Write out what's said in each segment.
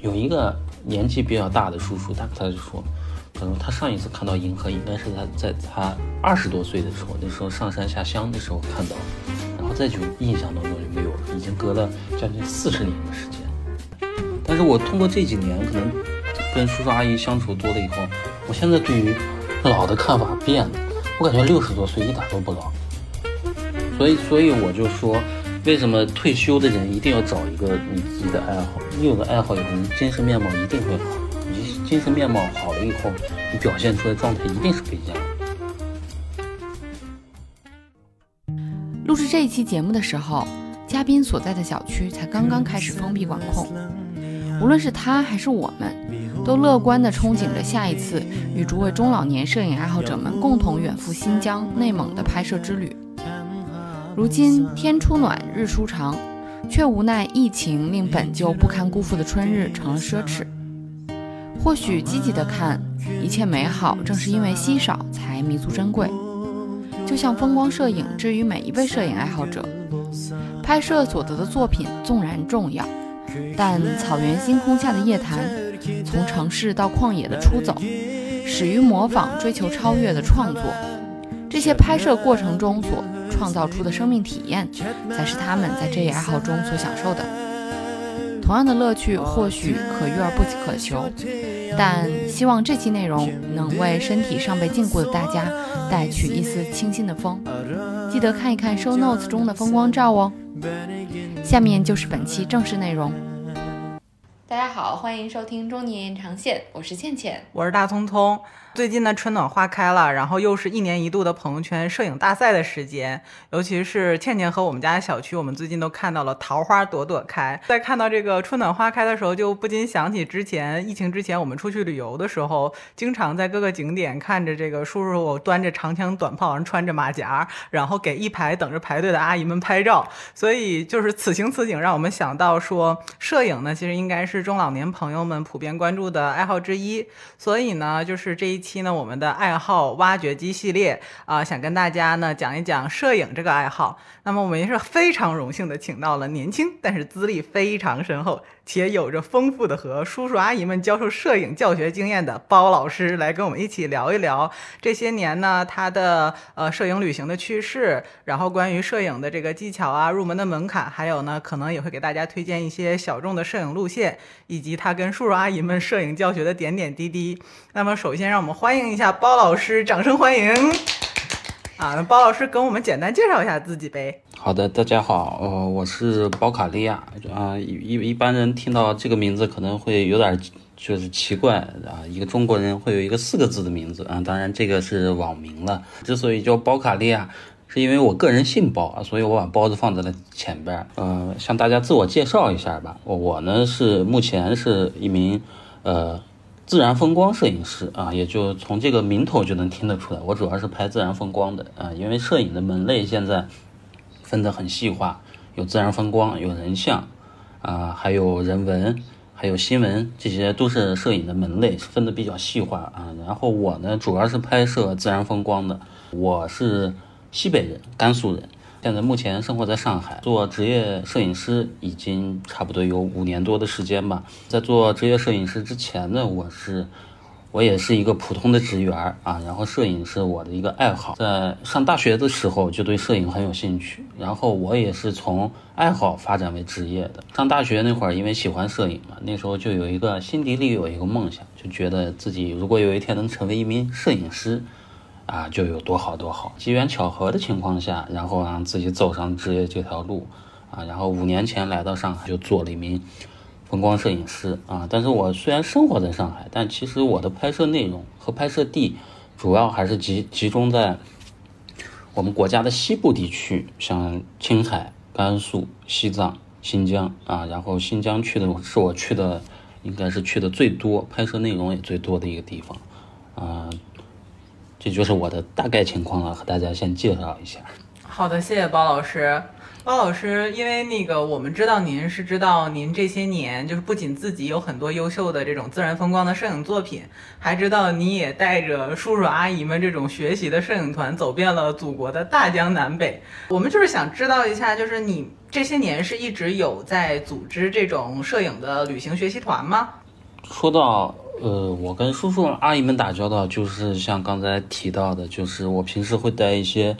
有一个年纪比较大的叔叔，他他就说，他说他上一次看到银河应该是他在他二十多岁的时候，那时候上山下乡的时候看到，然后再就印象当中就没有了，已经隔了将近四十年的时间。但是我通过这几年可能跟叔叔阿姨相处多了以后，我现在对于老的看法变了，我感觉六十多岁一点都不老。所以，所以我就说。为什么退休的人一定要找一个你自己的爱好？你有个爱好以后，你精神面貌一定会好。你精神面貌好了以后，你表现出来的状态一定是不一样的。录制这一期节目的时候，嘉宾所在的小区才刚刚开始封闭管控。无论是他还是我们，都乐观地憧憬着下一次与诸位中老年摄影爱好者们共同远赴新疆、内蒙的拍摄之旅。如今天初暖日初长，却无奈疫情令本就不堪辜负的春日成了奢侈。或许积极的看，一切美好正是因为稀少才弥足珍贵。就像风光摄影，之于每一位摄影爱好者，拍摄所得的作品纵然重要，但草原星空下的夜谈，从城市到旷野的出走，始于模仿、追求超越的创作。这些拍摄过程中所创造出的生命体验，才是他们在这一爱好中所享受的。同样的乐趣或许可遇而不可求，但希望这期内容能为身体尚被禁锢的大家带去一丝清新的风。记得看一看 show notes 中的风光照哦。下面就是本期正式内容。大家好，欢迎收听中年延长线，我是倩倩，我是大聪聪。最近呢，春暖花开了，然后又是一年一度的朋友圈摄影大赛的时间。尤其是倩倩和我们家的小区，我们最近都看到了桃花朵朵开。在看到这个春暖花开的时候，就不禁想起之前疫情之前我们出去旅游的时候，经常在各个景点看着这个叔叔端着长枪短炮，然后穿着马甲，然后给一排等着排队的阿姨们拍照。所以就是此情此景，让我们想到说，摄影呢，其实应该是中老年朋友们普遍关注的爱好之一。所以呢，就是这一。期呢，我们的爱好挖掘机系列啊，想跟大家呢讲一讲摄影这个爱好。那么我们也是非常荣幸的，请到了年轻但是资历非常深厚。且有着丰富的和叔叔阿姨们教授摄影教学经验的包老师来跟我们一起聊一聊这些年呢他的呃摄影旅行的趣事，然后关于摄影的这个技巧啊、入门的门槛，还有呢可能也会给大家推荐一些小众的摄影路线，以及他跟叔叔阿姨们摄影教学的点点滴滴。那么首先让我们欢迎一下包老师，掌声欢迎。啊，那包老师跟我们简单介绍一下自己呗。好的，大家好，呃，我是包卡利亚啊。一一般人听到这个名字可能会有点就是奇怪啊，一个中国人会有一个四个字的名字啊。当然这个是网名了。之所以叫包卡利亚，是因为我个人姓包啊，所以我把包子放在了前边。呃，向大家自我介绍一下吧。我呢是目前是一名呃。自然风光摄影师啊，也就从这个名头就能听得出来，我主要是拍自然风光的啊。因为摄影的门类现在分得很细化，有自然风光，有人像啊，还有人文，还有新闻，这些都是摄影的门类，分得比较细化啊。然后我呢，主要是拍摄自然风光的，我是西北人，甘肃人。现在目前生活在上海，做职业摄影师已经差不多有五年多的时间吧。在做职业摄影师之前呢，我是我也是一个普通的职员啊。然后摄影是我的一个爱好，在上大学的时候就对摄影很有兴趣。然后我也是从爱好发展为职业的。上大学那会儿，因为喜欢摄影嘛，那时候就有一个心底里有一个梦想，就觉得自己如果有一天能成为一名摄影师。啊，就有多好多好，机缘巧合的情况下，然后让自己走上职业这条路，啊，然后五年前来到上海，就做了一名风光摄影师啊。但是我虽然生活在上海，但其实我的拍摄内容和拍摄地，主要还是集集中在我们国家的西部地区，像青海、甘肃、西藏、新疆啊。然后新疆去的是我去的，应该是去的最多，拍摄内容也最多的一个地方，啊。这就是我的大概情况了，和大家先介绍一下。好的，谢谢包老师。包老师，因为那个我们知道您是知道您这些年就是不仅自己有很多优秀的这种自然风光的摄影作品，还知道你也带着叔叔阿姨们这种学习的摄影团走遍了祖国的大江南北。我们就是想知道一下，就是你这些年是一直有在组织这种摄影的旅行学习团吗？说到呃，我跟叔叔阿姨们打交道，就是像刚才提到的，就是我平时会带一些。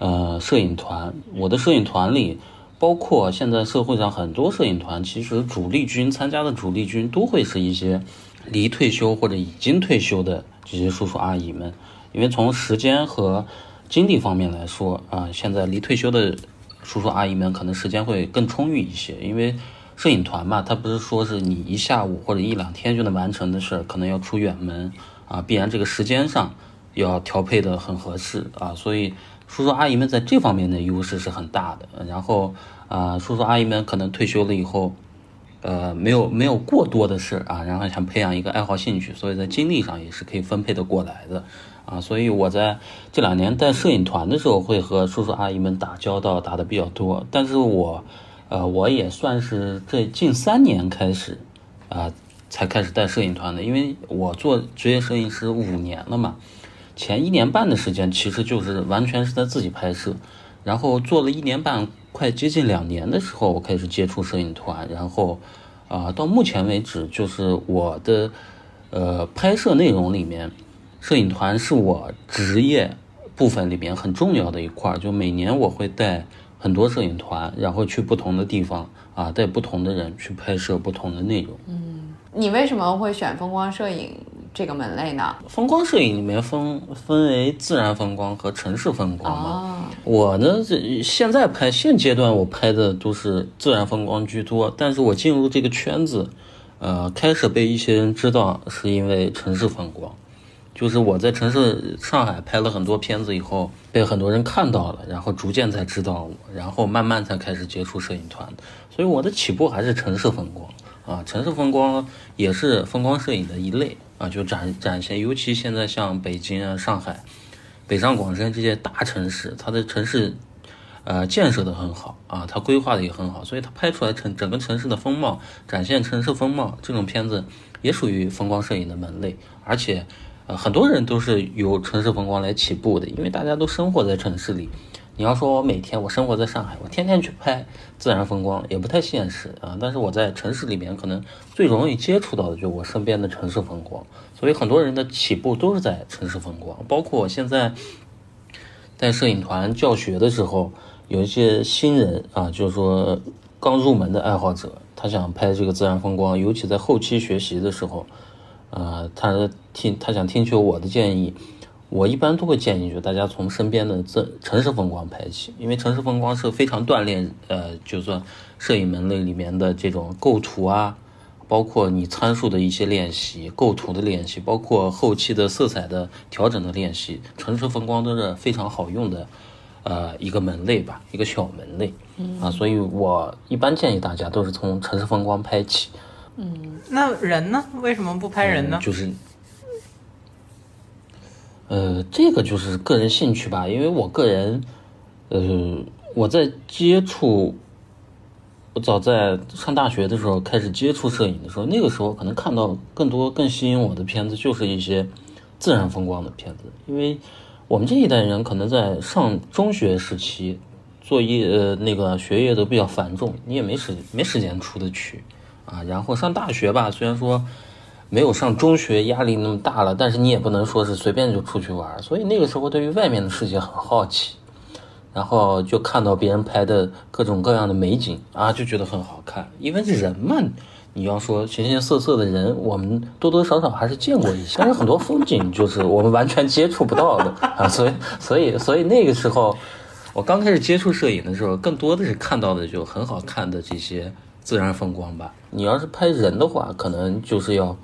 呃，摄影团，我的摄影团里，包括现在社会上很多摄影团，其实主力军参加的主力军都会是一些离退休或者已经退休的这些叔叔阿姨们，因为从时间和精力方面来说啊，现在离退休的叔叔阿姨们可能时间会更充裕一些，因为摄影团嘛，它不是说是你一下午或者一两天就能完成的事儿，可能要出远门啊，必然这个时间上要调配的很合适啊，所以。叔叔阿姨们在这方面的优势是很大的，然后啊，叔叔阿姨们可能退休了以后，呃，没有没有过多的事啊，然后想培养一个爱好兴趣，所以在精力上也是可以分配的过来的啊，所以我在这两年带摄影团的时候，会和叔叔阿姨们打交道打的比较多，但是我，呃，我也算是这近三年开始啊，才开始带摄影团的，因为我做职业摄影师五年了嘛。前一年半的时间，其实就是完全是在自己拍摄，然后做了一年半，快接近两年的时候，我开始接触摄影团，然后，啊，到目前为止，就是我的，呃，拍摄内容里面，摄影团是我职业部分里面很重要的一块，就每年我会带很多摄影团，然后去不同的地方，啊，带不同的人去拍摄不同的内容。嗯，你为什么会选风光摄影？这个门类呢？风光摄影里面分分为自然风光和城市风光嘛。我呢，这现在拍现阶段我拍的都是自然风光居多，但是我进入这个圈子，呃，开始被一些人知道，是因为城市风光。就是我在城市上海拍了很多片子以后，被很多人看到了，然后逐渐才知道我，然后慢慢才开始接触摄影团。所以我的起步还是城市风光啊，城市风光也是风光摄影的一类。啊，就展展现，尤其现在像北京啊、上海、北上广深这些大城市，它的城市，呃，建设的很好啊，它规划的也很好，所以它拍出来城整个城市的风貌，展现城市风貌这种片子也属于风光摄影的门类，而且，呃，很多人都是由城市风光来起步的，因为大家都生活在城市里。你要说我每天我生活在上海，我天天去拍自然风光也不太现实啊。但是我在城市里面，可能最容易接触到的就是我身边的城市风光。所以很多人的起步都是在城市风光。包括我现在在摄影团教学的时候，有一些新人啊，就是说刚入门的爱好者，他想拍这个自然风光，尤其在后期学习的时候，呃，他听他想听取我的建议。我一般都会建议，就大家从身边的这城市风光拍起，因为城市风光是非常锻炼，呃，就算摄影门类里面的这种构图啊，包括你参数的一些练习、构图的练习，包括后期的色彩的调整的练习，城市风光都是非常好用的，呃，一个门类吧，一个小门类，啊，所以我一般建议大家都是从城市风光拍起。嗯，那人呢？为什么不拍人呢？就是。呃，这个就是个人兴趣吧，因为我个人，呃，我在接触，我早在上大学的时候开始接触摄影的时候，那个时候可能看到更多更吸引我的片子就是一些自然风光的片子，因为我们这一代人可能在上中学时期，作业呃那个学业都比较繁重，你也没时没时间出得去啊，然后上大学吧，虽然说。没有上中学压力那么大了，但是你也不能说是随便就出去玩，所以那个时候对于外面的世界很好奇，然后就看到别人拍的各种各样的美景啊，就觉得很好看。因为人嘛，你要说形形色色的人，我们多多少少还是见过一些，但是很多风景就是我们完全接触不到的 啊，所以所以所以那个时候我刚开始接触摄影的时候，更多的是看到的就很好看的这些自然风光吧。你要是拍人的话，可能就是要。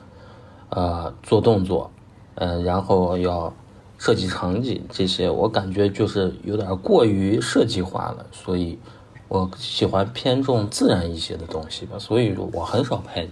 呃，做动作，嗯，然后要设计场景这些，我感觉就是有点过于设计化了，所以我喜欢偏重自然一些的东西吧，所以我很少拍人。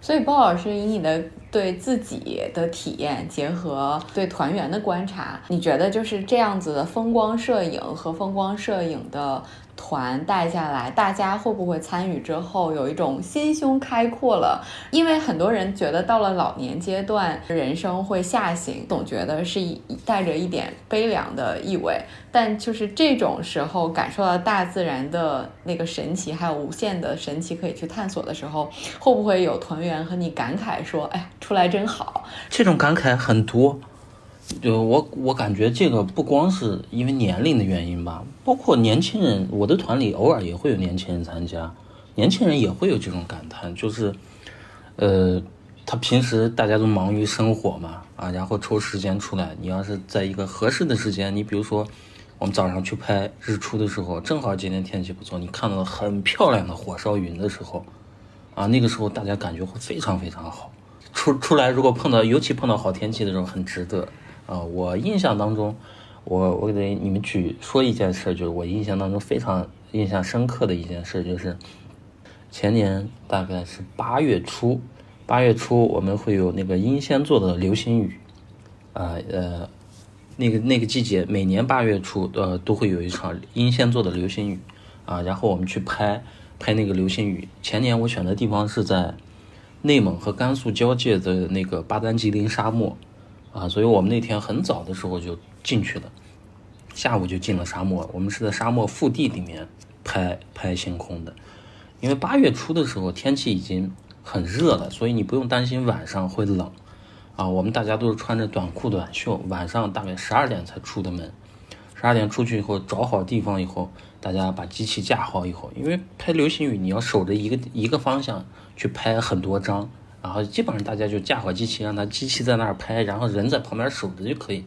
所以包老师以你的对自己的体验，结合对团员的观察，你觉得就是这样子的风光摄影和风光摄影的团带下来，大家会不会参与之后有一种心胸开阔了？因为很多人觉得到了老年阶段，人生会下行，总觉得是一带着一点悲凉的意味。但就是这种时候，感受到大自然的那个神奇，还有无限的神奇可以去探索的时候，会不会有团员和你感慨说：“哎，出来真好。”这种感慨很多。就我我感觉这个不光是因为年龄的原因吧，包括年轻人，我的团里偶尔也会有年轻人参加，年轻人也会有这种感叹，就是，呃，他平时大家都忙于生活嘛，啊，然后抽时间出来，你要是在一个合适的时间，你比如说我们早上去拍日出的时候，正好今天天气不错，你看到很漂亮的火烧云的时候，啊，那个时候大家感觉会非常非常好，出出来如果碰到，尤其碰到好天气的时候，很值得。啊，我印象当中，我我给你们举说一件事，就是我印象当中非常印象深刻的一件事，就是前年大概是八月初，八月初我们会有那个英仙座的流星雨，啊呃，那个那个季节每年八月初呃都会有一场英仙座的流星雨，啊，然后我们去拍拍那个流星雨。前年我选的地方是在内蒙和甘肃交界的那个巴丹吉林沙漠。啊，所以我们那天很早的时候就进去了，下午就进了沙漠。我们是在沙漠腹地里面拍拍星空的，因为八月初的时候天气已经很热了，所以你不用担心晚上会冷。啊，我们大家都是穿着短裤短袖，晚上大概十二点才出的门。十二点出去以后，找好地方以后，大家把机器架好以后，因为拍流星雨你要守着一个一个方向去拍很多张。然后基本上大家就架好机器，让它机器在那儿拍，然后人在旁边守着就可以。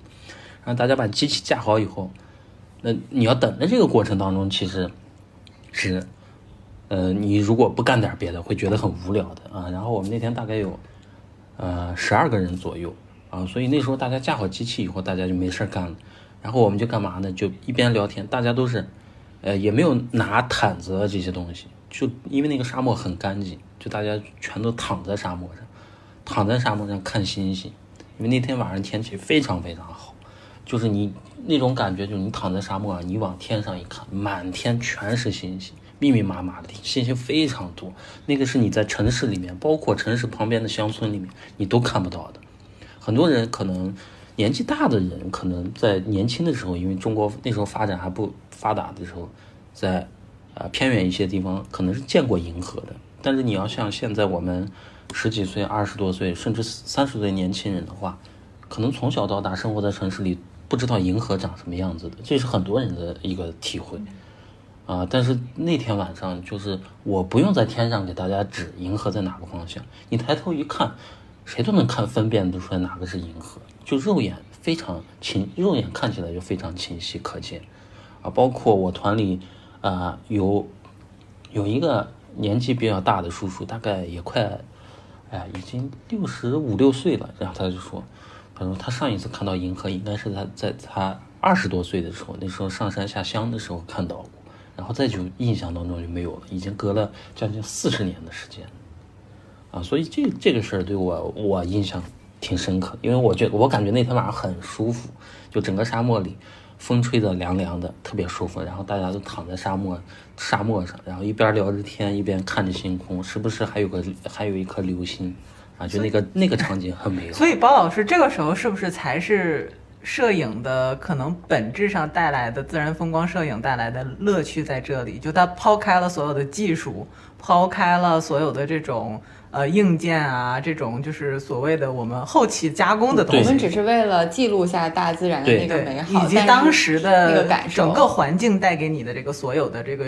然后大家把机器架好以后，那你要等的这个过程当中，其实是，呃，你如果不干点别的，会觉得很无聊的啊。然后我们那天大概有，呃，十二个人左右啊，所以那时候大家架好机器以后，大家就没事干了。然后我们就干嘛呢？就一边聊天，大家都是，呃，也没有拿毯子这些东西，就因为那个沙漠很干净。就大家全都躺在沙漠上，躺在沙漠上看星星，因为那天晚上天气非常非常好，就是你那种感觉，就是你躺在沙漠上，你往天上一看，满天全是星星，密密麻麻的星星非常多，那个是你在城市里面，包括城市旁边的乡村里面，你都看不到的。很多人可能年纪大的人，可能在年轻的时候，因为中国那时候发展还不发达的时候，在啊偏远一些地方，可能是见过银河的。但是你要像现在我们十几岁、二十多岁，甚至三十岁年轻人的话，可能从小到大生活在城市里，不知道银河长什么样子的，这是很多人的一个体会啊。但是那天晚上，就是我不用在天上给大家指银河在哪个方向，你抬头一看，谁都能看分辨得出来哪个是银河，就肉眼非常清，肉眼看起来就非常清晰可见啊。包括我团里啊，有有一个。年纪比较大的叔叔，大概也快，哎，已经六十五六岁了。然后他就说：“他说他上一次看到银河，应该是他在他二十多岁的时候，那时候上山下乡的时候看到过。然后再就印象当中就没有了，已经隔了将近四十年的时间，啊，所以这这个事儿对我我印象挺深刻，因为我觉我感觉那天晚上很舒服，就整个沙漠里。”风吹得凉凉的，特别舒服。然后大家都躺在沙漠沙漠上，然后一边聊着天，一边看着星空，时不时还有个还有一颗流星，啊，就那个那个场景很美好。所以包老师这个时候是不是才是摄影的可能本质上带来的自然风光摄影带来的乐趣在这里？就他抛开了所有的技术，抛开了所有的这种。呃，硬件啊，这种就是所谓的我们后期加工的东西，我们只是为了记录下大自然的那个美好，以及当时的那个感受，整个环境带给你的这个所有的这个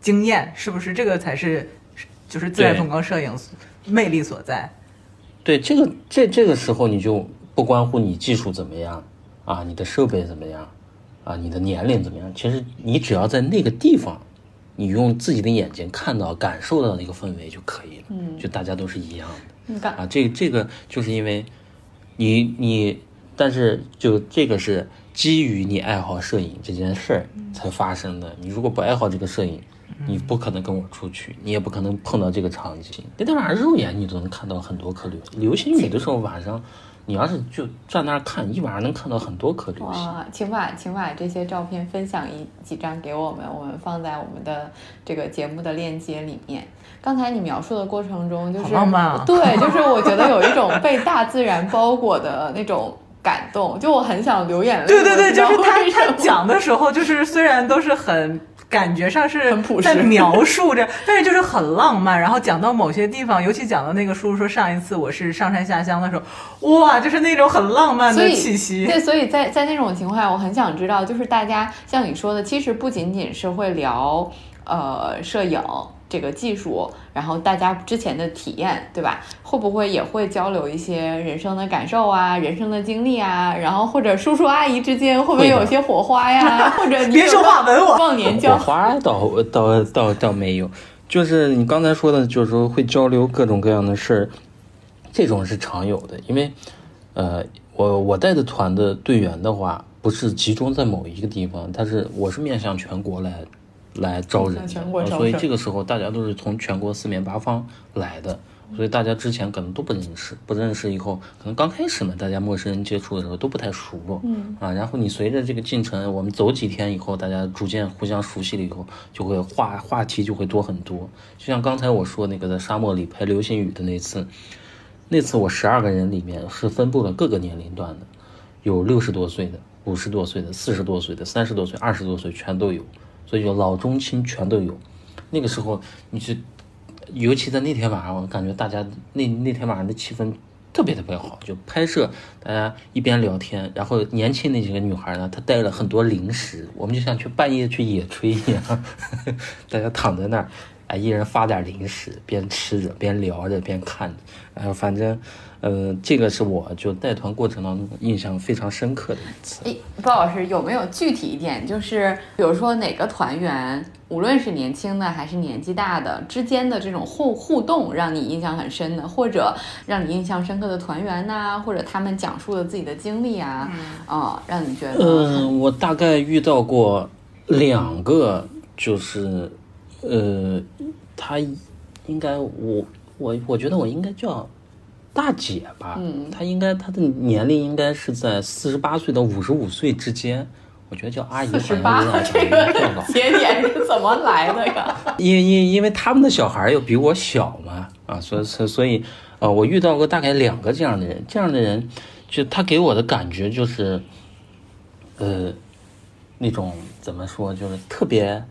经验，是不是这个才是就是自然风光摄影魅力所在？对，这个这这个时候你就不关乎你技术怎么样啊，你的设备怎么样啊，你的年龄怎么样，其实你只要在那个地方。你用自己的眼睛看到、感受到那个氛围就可以了。嗯，就大家都是一样的。啊，这这个就是因为，你你，但是就这个是基于你爱好摄影这件事儿才发生的。你如果不爱好这个摄影，你不可能跟我出去，你也不可能碰到这个场景。那天晚上肉眼你都能看到很多颗流流星雨的时候，晚上你要是就站那儿看，一晚上能看到很多颗流星。哇，请把请把这些照片分享一几张给我们，我们放在我们的这个节目的链接里面。刚才你描述的过程中，就是浪漫啊对，就是我觉得有一种被大自然包裹的那种感动，就我很想流眼泪。对对对，就是他他讲的时候，就是虽然都是很。感觉上是很朴实在描述着，但是就是很浪漫。然后讲到某些地方，尤其讲到那个叔叔说上一次我是上山下乡的时候，哇，就是那种很浪漫的气息。对，所以在在那种情况下，我很想知道，就是大家像你说的，其实不仅仅是会聊呃摄影这个技术，然后大家之前的体验，对吧？会不会也会交流一些人生的感受啊、人生的经历啊？然后或者叔叔阿姨之间会不会有一些火花呀？或者你别说话吻我火忘年交，花倒倒倒倒没有，就是你刚才说的，就是说会交流各种各样的事儿，这种是常有的。因为，呃，我我带的团的队员的话，不是集中在某一个地方，他是我是面向全国来来招人所以这个时候大家都是从全国四面八方来的。所以大家之前可能都不认识，不认识以后，可能刚开始嘛，大家陌生人接触的时候都不太熟，嗯啊，然后你随着这个进程，我们走几天以后，大家逐渐互相熟悉了以后，就会话话题就会多很多。就像刚才我说那个在沙漠里拍流星雨的那次，那次我十二个人里面是分布了各个年龄段的，有六十多岁的、五十多岁的、四十多岁的、三十多岁、二十多岁全都有，所以就老中青全都有。那个时候你是，尤其在那天晚上，我感觉大家那那天晚上的气氛特别特别好，就拍摄大家一边聊天，然后年轻那几个女孩呢，她带了很多零食，我们就像去半夜去野炊一样，大家躺在那儿，哎，一人发点零食，边吃着边聊着边看着，然后反正，呃，这个是我就带团过程当中印象非常深刻的一次。诶，包老师有没有具体一点，就是比如说哪个团员，无论是年轻的还是年纪大的之间的这种互互动，让你印象很深的，或者让你印象深刻的团员呐、或者他们讲述了自己的经历啊，啊、让你觉得嗯，我大概遇到过两个，就是，呃，他应该我我我觉得我应该叫大姐吧，嗯她应该她的年龄应该是在四十八岁到五十五岁之间，我觉得叫阿姨好像八有点这个。节点是怎么来的呀？因 因因为他们的小孩儿又比我小嘛，啊，所以所以所以，呃，我遇到过大概两个这样的人，这样的人，就他给我的感觉就是，呃，那种怎么说，就是特别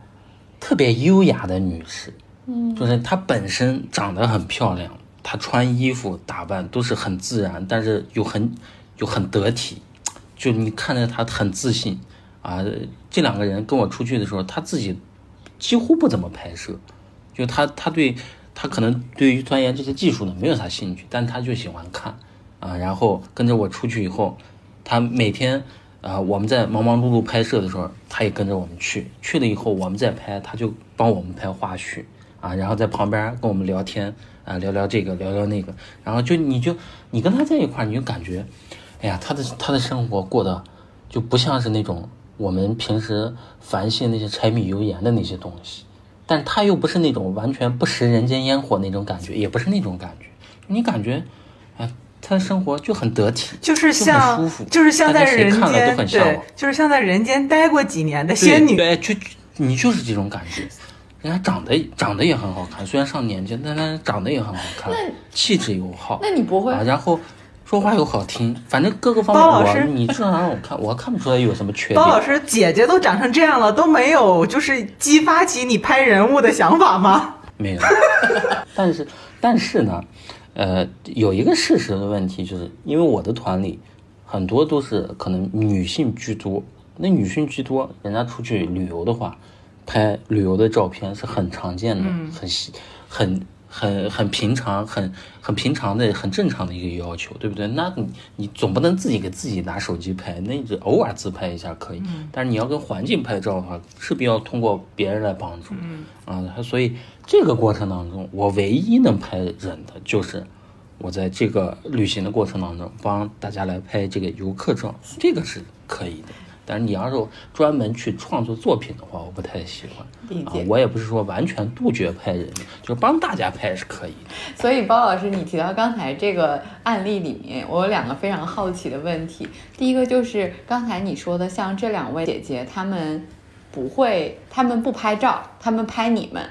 特别优雅的女士，嗯，就是她本身长得很漂亮，他穿衣服打扮都是很自然，但是又很又很得体，就你看着他很自信。啊。这两个人跟我出去的时候，他自己几乎不怎么拍摄，就他他对他可能对于钻研这些技术呢没有啥兴趣，但他就喜欢看。啊，然后跟着我出去以后，他每天啊我们在忙忙碌碌拍摄的时候，他也跟着我们去，去了以后我们再拍，他就帮我们拍花絮。啊，然后在旁边跟我们聊天啊，聊聊这个聊聊那个，然后就你就你跟他在一块儿，你就感觉，哎呀，他的他的生活过得就不像是那种我们平时烦心那些柴米油盐的那些东西，但是他又不是那种完全不食人间烟火那种感觉，也不是那种感觉，你感觉，哎，他的生活就很得体，就是像很舒服，就是像在人看了间都很向对往，，就是像在人间待过几年的仙女。对，就你就是这种感觉。人家长得长得也很好看，虽然上年纪，但他长得也很好看，气质又好。那你不会啊？然后说话又好听，反正各个方面，包老师你至少让我看，我看不出来有什么缺点。包老师，姐姐都长成这样了，都没有就是激发起你拍人物的想法吗？没有，但是但是呢，呃，有一个事实的问题，就是因为我的团里很多都是可能女性居多，那女性居多，人家出去旅游的话，拍旅游的照片是很常见的，很很很很平常，很很平常的、很正常的一个要求，对不对？那你你总不能自己给自己拿手机拍，那你就偶尔自拍一下可以，但是你要跟环境拍照的话，势必要通过别人来帮助，啊，所以这个过程当中，我唯一能拍人的就是。我在这个旅行的过程当中，帮大家来拍这个游客照，这个是可以的。但是你要是专门去创作作品的话，我不太喜欢。啊。我也不是说完全杜绝拍人，就是帮大家拍是可以的。所以包老师，你提到刚才这个案例里面，我有两个非常好奇的问题。第一个就是刚才你说的，像这两位姐姐，她们不会，她们不拍照，她们拍你们，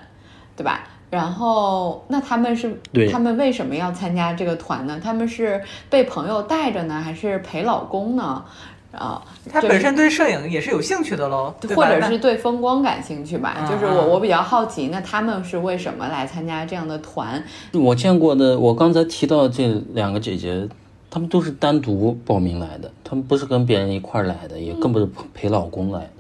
对吧？然后，那他们是，他们为什么要参加这个团呢？他们是被朋友带着呢，还是陪老公呢？啊，他本身对摄影也是有兴趣的喽，或者是对风光感兴趣吧。就是我，我比较好奇，那他们是为什么来参加这样的团？我见过的，我刚才提到这两个姐姐，她们都是单独报名来的，她们不是跟别人一块来的，也更不是陪老公来的。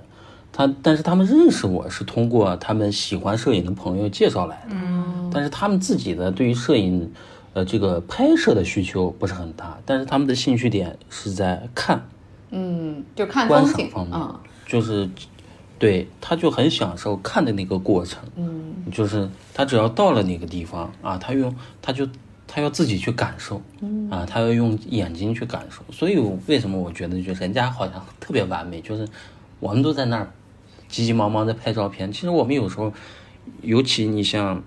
她，但是她们认识我是通过他们喜欢摄影的朋友介绍来的。嗯，但是他们自己的对于摄影，呃，这个拍摄的需求不是很大，但是他们的兴趣点是在看，嗯，就看观赏方面，就是，对，他就很享受看的那个过程。嗯，就是他只要到了那个地方啊，他用他就他要自己去感受，嗯啊，他要用眼睛去感受。所以为什么我觉得就人家好像特别完美，就是我们都在那儿。急急忙忙在拍照片，其实我们有时候，尤其你像，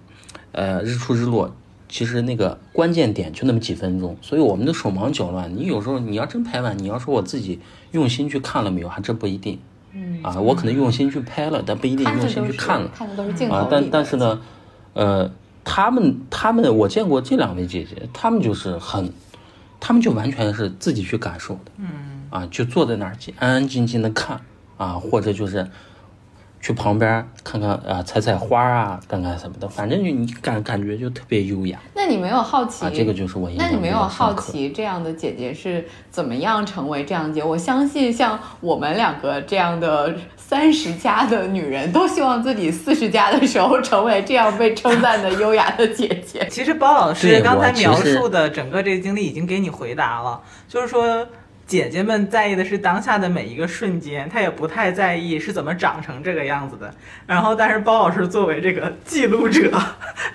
呃，日出日落，其实那个关键点就那么几分钟，所以我们都手忙脚乱。你有时候你要真拍完，你要说我自己用心去看了没有，还真不一定。嗯啊，我可能用心去拍了，但不一定用心去看了。看的都是镜头啊，但但是呢，呃，他们他们我见过这两位姐姐，他们就是很，他们就完全是自己去感受的。嗯啊，就坐在那儿安安静静的看啊，或者就是。去旁边看看啊，采采花啊，干干什么的，反正就你感感觉就特别优雅。那你没有好奇？啊，这个就是我。那你没有好奇这样的姐姐是怎么样成为这样姐？我相信像我们两个这样的三十加的女人都希望自己四十加的时候成为这样被称赞的优雅的姐姐。其实包老师刚才描述的整个这个经历已经给你回答了，就是说。姐姐们在意的是当下的每一个瞬间，她也不太在意是怎么长成这个样子的。然后，但是包老师作为这个记录者，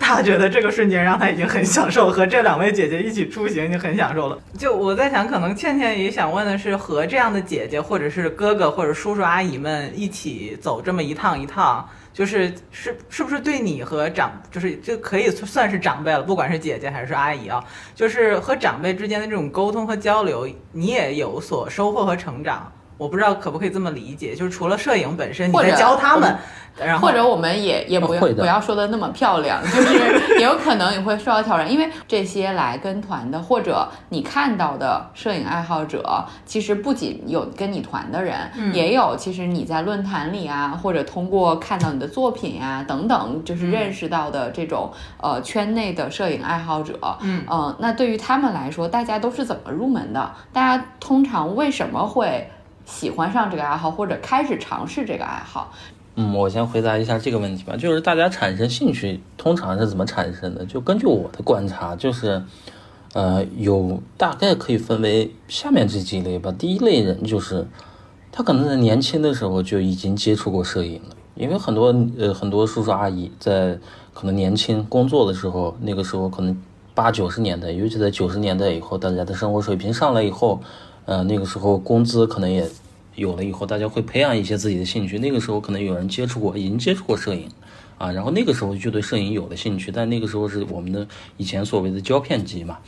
他觉得这个瞬间让他已经很享受，和这两位姐姐一起出行已经很享受了。就我在想，可能倩倩也想问的是，和这样的姐姐，或者是哥哥，或者叔叔阿姨们一起走这么一趟一趟。就是是是不是对你和长就是就可以算是长辈了，不管是姐姐还是阿姨啊，就是和长辈之间的这种沟通和交流，你也有所收获和成长。我不知道可不可以这么理解，就是除了摄影本身，你在教他们。或者我们也也不要不要说的那么漂亮，就是也有可能你会受到挑战，因为这些来跟团的或者你看到的摄影爱好者，其实不仅有跟你团的人，也有其实你在论坛里啊，或者通过看到你的作品呀等等，就是认识到的这种呃圈内的摄影爱好者。嗯嗯，那对于他们来说，大家都是怎么入门的？大家通常为什么会喜欢上这个爱好，或者开始尝试这个爱好？嗯，我先回答一下这个问题吧。就是大家产生兴趣通常是怎么产生的？就根据我的观察，就是，呃，有大概可以分为下面这几类吧。第一类人就是，他可能在年轻的时候就已经接触过摄影了，因为很多呃很多叔叔阿姨在可能年轻工作的时候，那个时候可能八九十年代，尤其在九十年代以后，大家的生活水平上来以后，呃，那个时候工资可能也。有了以后，大家会培养一些自己的兴趣。那个时候可能有人接触过，已经接触过摄影，啊，然后那个时候就对摄影有了兴趣。但那个时候是我们的以前所谓的胶片机嘛，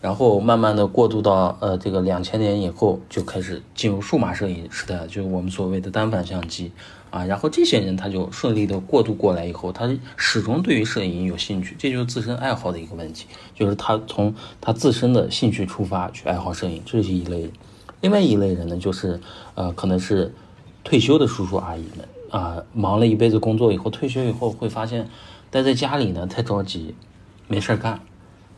然后慢慢的过渡到呃这个两千年以后，就开始进入数码摄影时代，就是我们所谓的单反相机，啊，然后这些人他就顺利的过渡过来以后，他始终对于摄影有兴趣，这就是自身爱好的一个问题，就是他从他自身的兴趣出发去爱好摄影，这是一类。另外一类人呢，就是，呃，可能是退休的叔叔阿姨们啊，忙了一辈子工作以后，退休以后会发现待在家里呢太着急，没事儿干，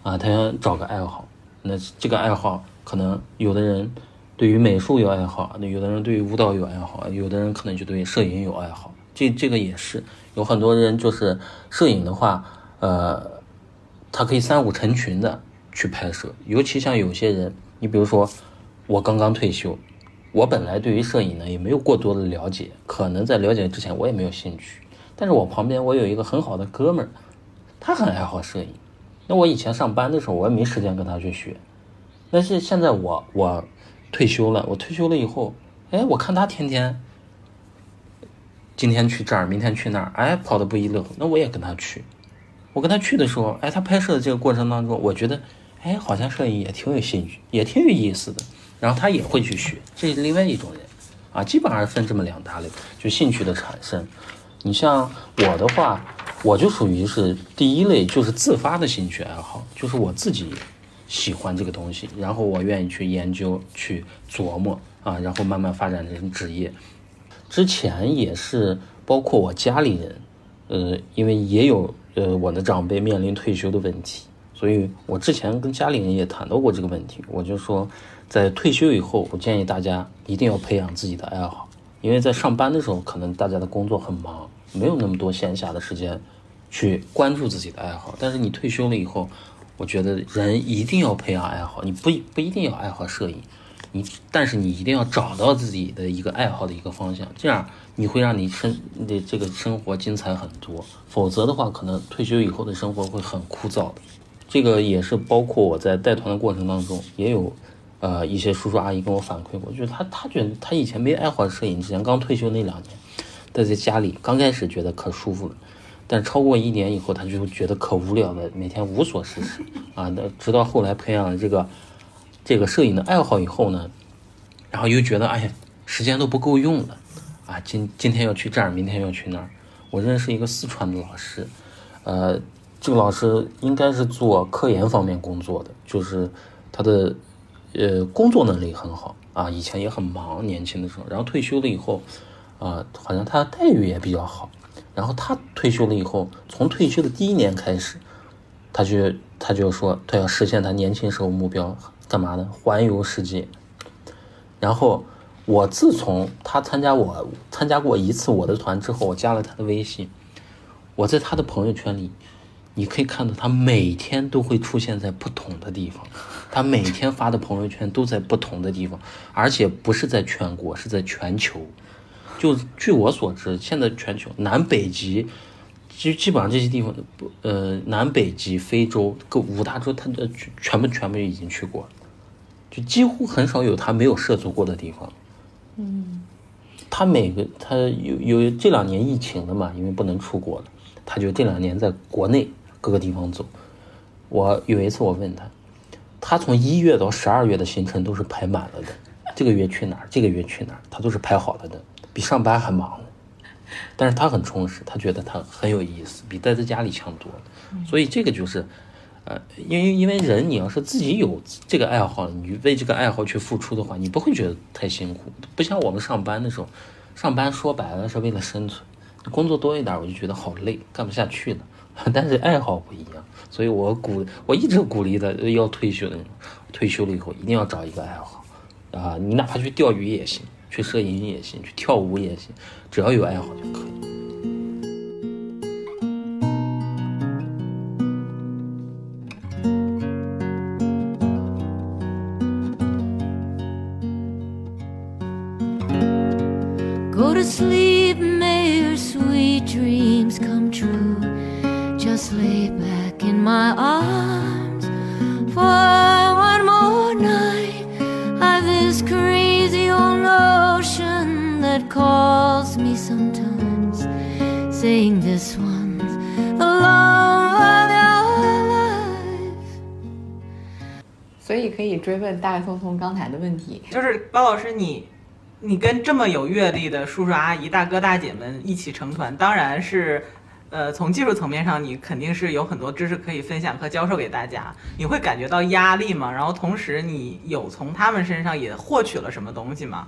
啊，他想找个爱好。那这个爱好可能有的人对于美术有爱好，那有的人对于舞蹈有爱好，有的人可能就对摄影有爱好。这这个也是有很多人就是摄影的话，呃，他可以三五成群的去拍摄，尤其像有些人，你比如说。我刚刚退休，我本来对于摄影呢也没有过多的了解，可能在了解之前我也没有兴趣。但是我旁边我有一个很好的哥们儿，他很爱好摄影。那我以前上班的时候我也没时间跟他去学。但是现在我我退休了，我退休了以后，哎，我看他天天今天去这儿，明天去那儿，哎，跑得不亦乐乎，那我也跟他去。我跟他去的时候，哎，他拍摄的这个过程当中，我觉得，哎，好像摄影也挺有兴趣，也挺有意思的。然后他也会去学，这是另外一种人，啊，基本上分这么两大类，就兴趣的产生。你像我的话，我就属于是第一类，就是自发的兴趣爱好，就是我自己喜欢这个东西，然后我愿意去研究、去琢磨啊，然后慢慢发展成职业。之前也是，包括我家里人，呃，因为也有呃我的长辈面临退休的问题，所以我之前跟家里人也谈到过这个问题，我就说。在退休以后，我建议大家一定要培养自己的爱好，因为在上班的时候，可能大家的工作很忙，没有那么多闲暇的时间去关注自己的爱好。但是你退休了以后，我觉得人一定要培养爱好，你不不一定要爱好摄影，你但是你一定要找到自己的一个爱好的一个方向，这样你会让你生的这个生活精彩很多。否则的话，可能退休以后的生活会很枯燥的。这个也是包括我在带团的过程当中也有。呃，一些叔叔阿姨跟我反馈过，就是他他觉得他以前没爱好摄影，之前刚退休那两年，待在家里，刚开始觉得可舒服了，但超过一年以后，他就觉得可无聊了，每天无所事事啊。那直到后来培养了这个这个摄影的爱好以后呢，然后又觉得哎呀，时间都不够用了啊，今今天要去这儿，明天要去那儿。我认识一个四川的老师，呃，这个老师应该是做科研方面工作的，就是他的。呃，工作能力很好啊，以前也很忙，年轻的时候，然后退休了以后，啊，好像他的待遇也比较好。然后他退休了以后，从退休的第一年开始，他就他就说他要实现他年轻时候目标，干嘛呢？环游世界。然后我自从他参加我参加过一次我的团之后，我加了他的微信，我在他的朋友圈里。你可以看到他每天都会出现在不同的地方，他每天发的朋友圈都在不同的地方，而且不是在全国，是在全球。就据我所知，现在全球南北极，基基本上这些地方，呃南北极、非洲各五大洲，他的全部全部已经去过，就几乎很少有他没有涉足过的地方。嗯，他每个他有有这两年疫情了嘛，因为不能出国了，他就这两年在国内。各个地方走，我有一次我问他，他从一月到十二月的行程都是排满了的，这个月去哪儿，这个月去哪儿，他都是排好了的，比上班还忙呢。但是他很充实，他觉得他很有意思，比待在家里强多了。所以这个就是，呃，因为因为人你要是自己有这个爱好，你为这个爱好去付出的话，你不会觉得太辛苦。不像我们上班的时候，上班说白了是为了生存，工作多一点我就觉得好累，干不下去了。但是爱好不一样，所以我鼓我一直鼓励的要退休的，退休了以后一定要找一个爱好，啊，你哪怕去钓鱼也行，去摄影也行，去跳舞也行，只要有爱好就可以。问大概聪聪刚才的问题，就是包老师你。你跟这么有阅历的叔叔阿姨、大哥大姐们一起成团，当然是呃，从技术层面上，你肯定是有很多知识可以分享和教授给大家。你会感觉到压力吗？然后同时，你有从他们身上也获取了什么东西吗？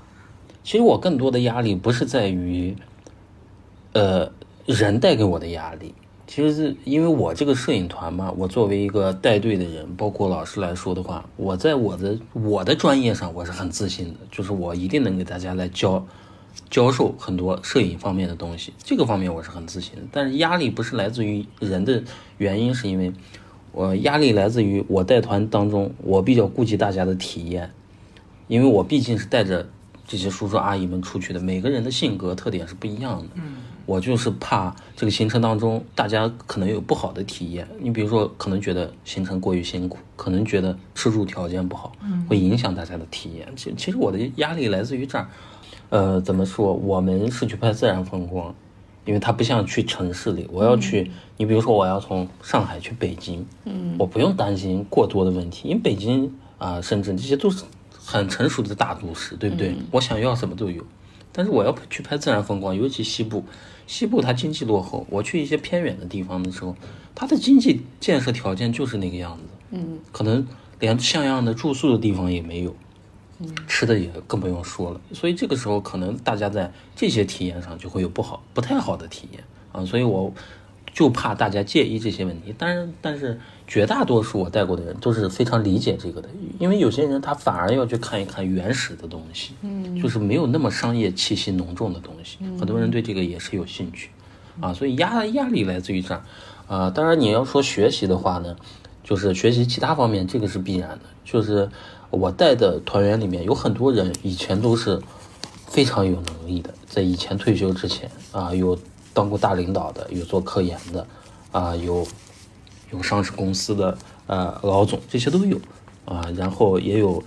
其实我更多的压力不是在于，呃，人带给我的压力。其实是因为我这个摄影团嘛，我作为一个带队的人，包括老师来说的话，我在我的我的专业上我是很自信的，就是我一定能给大家来教。教授很多摄影方面的东西，这个方面我是很自信的。但是压力不是来自于人的原因，是因为我压力来自于我带团当中，我比较顾及大家的体验，因为我毕竟是带着这些叔叔阿姨们出去的，每个人的性格特点是不一样的。我就是怕这个行程当中大家可能有不好的体验。你比如说，可能觉得行程过于辛苦，可能觉得吃住条件不好，会影响大家的体验。其其实我的压力来自于这儿。呃，怎么说？我们是去拍自然风光，因为它不像去城市里，我要去，你比如说我要从上海去北京，嗯，我不用担心过多的问题，因为北京啊、深圳这些都是很成熟的大都市，对不对？我想要什么都有。但是我要去拍自然风光，尤其西部，西部它经济落后，我去一些偏远的地方的时候，它的经济建设条件就是那个样子，嗯，可能连像样的住宿的地方也没有，嗯吃的也更不用说了。所以这个时候，可能大家在这些体验上就会有不好、不太好的体验啊。所以我就怕大家介意这些问题。但是，但是绝大多数我带过的人都是非常理解这个的，因为有些人他反而要去看一看原始的东西，嗯，就是没有那么商业气息浓重的东西。很多人对这个也是有兴趣啊，所以压压力来自于这儿啊。当然，你要说学习的话呢，就是学习其他方面，这个是必然的。就是我带的团员里面有很多人以前都是非常有能力的，在以前退休之前啊，有当过大领导的，有做科研的，啊，有有上市公司的呃老总，这些都有啊，然后也有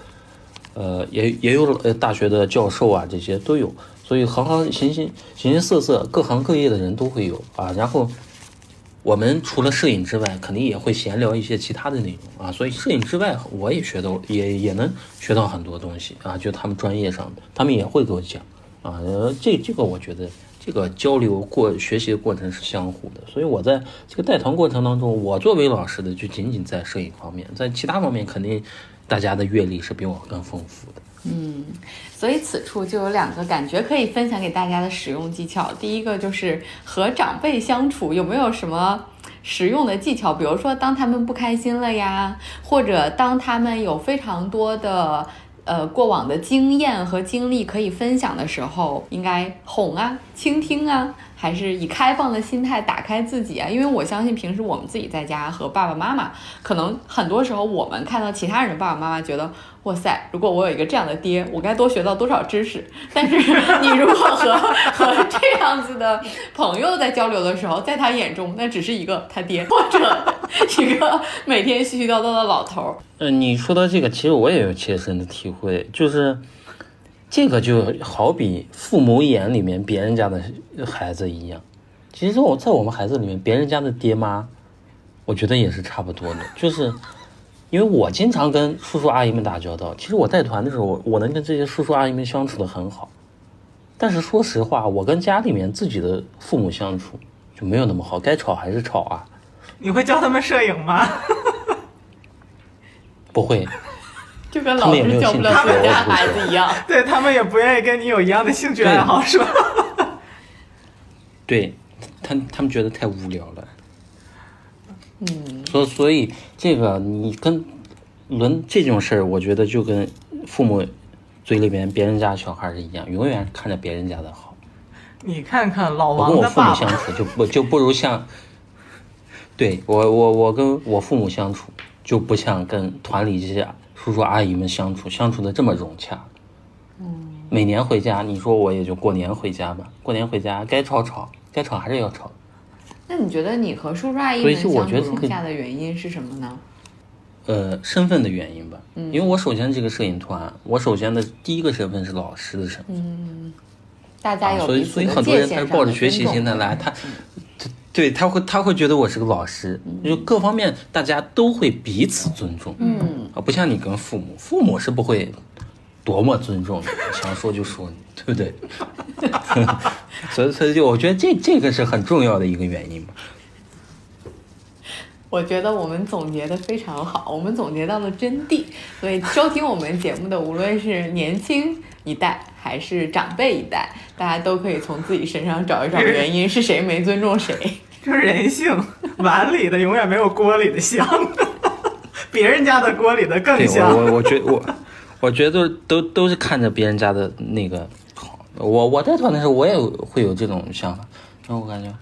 呃也也有呃大学的教授啊，这些都有，所以行行形形形形色色，各行各业的人都会有啊，然后。我们除了摄影之外，肯定也会闲聊一些其他的内容啊，所以摄影之外，我也学到，也也能学到很多东西啊，就他们专业上的，他们也会给我讲啊，呃，这这个我觉得这个交流过学习的过程是相互的，所以我在这个带团过程当中，我作为老师的就仅仅在摄影方面，在其他方面肯定大家的阅历是比我更丰富的。嗯所以此处就有两个感觉可以分享给大家的使用技巧。第一个就是和长辈相处有没有什么实用的技巧？比如说，当他们不开心了呀，或者当他们有非常多的呃过往的经验和经历可以分享的时候，应该哄啊、倾听啊，还是以开放的心态打开自己啊？因为我相信平时我们自己在家和爸爸妈妈，可能很多时候我们看到其他人爸爸妈妈，觉得哇塞，如果我有一个这样的爹，我该多学到多少知识。但是你如果和和这样子的朋友在交流的时候，在他眼中那只是一个他爹或者一个每天絮絮叨叨的老头儿。呃，你说到这个，其实我也有切身的体会，就是这个就好比父母眼里面别人家的孩子一样。其实我在我们孩子里面，别人家的爹妈，我觉得也是差不多的。就是因为我经常跟叔叔阿姨们打交道，其实我带团的时候，我我能跟这些叔叔阿姨们相处的很好。但是说实话，我跟家里面自己的父母相处就没有那么好，该吵还是吵啊，你会教他们摄影吗？不会。就跟老师教不了自己家孩子一样。对他们也不愿意跟你有一样的兴趣爱好，是吧？对他，他们觉得太无聊了。嗯，所所以这个你跟轮这种事儿，我觉得就跟父母嘴里边别人家小孩儿是一样，永远看着别人家的好。你看看老王我跟我王的爸父母相，处就不就不如像，对我我我跟我父母相处就不像跟团里这些叔叔阿姨们相处相处的这么融洽。嗯，每年回家，你说我也就过年回家吧，过年回家该吵吵，该吵还是要吵。那你觉得你和叔叔阿姨们所以是我相处融洽的原因是什么呢？呃，身份的原因吧，因为我首先这个摄影团，我首先的第一个身份是老师的身份。大家啊，所以所以很多人他是抱着学习心态来，他，对对，他会他会觉得我是个老师，就各方面大家都会彼此尊重，嗯，啊，不像你跟父母，父母是不会多么尊重你，想说就说你，对不对？所以所以就我觉得这这个是很重要的一个原因吧。我觉得我们总结的非常好，我们总结到了真谛。所以收听我们节目的，无论是年轻一代还是长辈一代，大家都可以从自己身上找一找原因，是谁没尊重谁。就是人性，碗里的永远没有锅里的香，别人家的锅里的更对我香。我我觉我我觉得都都是看着别人家的那个好。我我带团的时候，我也会有这种想法，然后我感觉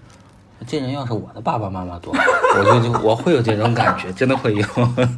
这人要是我的爸爸妈妈多，我就就我会有这种感觉，真的会有。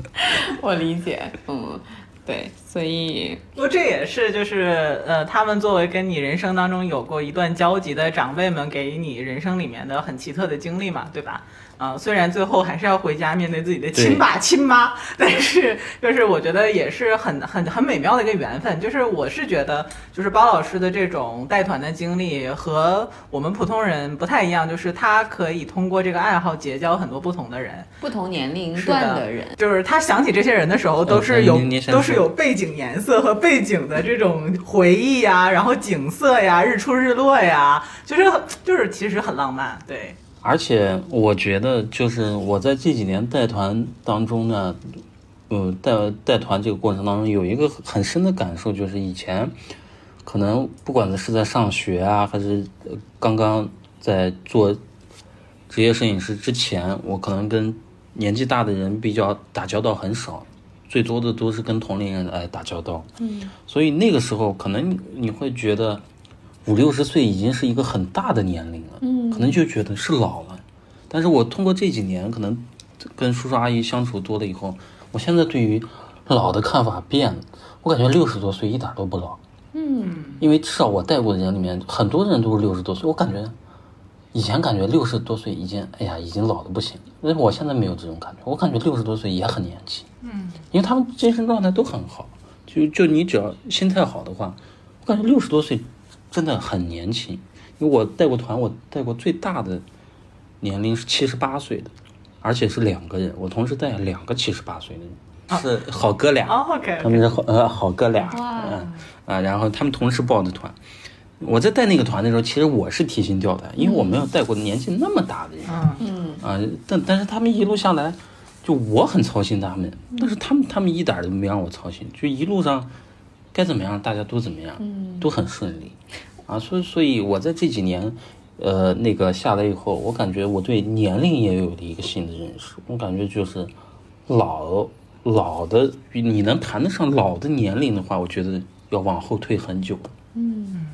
我理解，嗯，对，所以不过这也是就是呃，他们作为跟你人生当中有过一段交集的长辈们，给你人生里面的很奇特的经历嘛，对吧？啊、虽然最后还是要回家面对自己的亲爸亲妈，但是就是我觉得也是很很很美妙的一个缘分。就是我是觉得，就是包老师的这种带团的经历和我们普通人不太一样，就是他可以通过这个爱好结交很多不同的人。不同年龄段的人，就是他想起这些人的时候，都是嗯有、都是有背景颜色和背景的这种回忆呀，然后景色呀、日出日落呀，就是就是其实很浪漫。对，而且我觉得，就是我在这几年带团当中呢，呃，带带团这个过程当中，有一个很深的感受，就是以前可能不管是在上学啊，还是呃刚刚在做职业摄影师之前，我可能跟年纪大的人比较打交道很少，最多的都是跟同龄人来打交道。嗯，所以那个时候可能你会觉得五六十岁已经是一个很大的年龄了，嗯，可能就觉得是老了。但是我通过这几年可能跟叔叔阿姨相处多了以后，我现在对于老的看法变了，我感觉六十多岁一点都不老。嗯，因为至少我带过的人里面，很多人都是六十多岁，我感觉以前感觉六十多岁已经，哎呀，已经老的不行。但是我现在没有这种感觉，我感觉六十多岁也很年轻。嗯，因为他们精神状态都很好，就就你只要心态好的话，我感觉六十多岁真的很年轻。因为我带过团，我带过最大的年龄是七十八岁的，而且是两个人，我同时带了两个七十八岁的人，是好哥俩。他们是好呃好哥俩，嗯啊，然后他们同时报的团。我在带那个团的时候，其实我是提心吊胆，因为我没有带过年纪那么大的人，嗯。啊，但但是他们一路下来，就我很操心他们，但是他们他们一点儿都没让我操心，就一路上该怎么样大家都怎么样，都很顺利，啊，所以所以我在这几年，呃，那个下来以后，我感觉我对年龄也有了一个新的认识，我感觉就是老老的，你能谈得上老的年龄的话，我觉得要往后退很久。嗯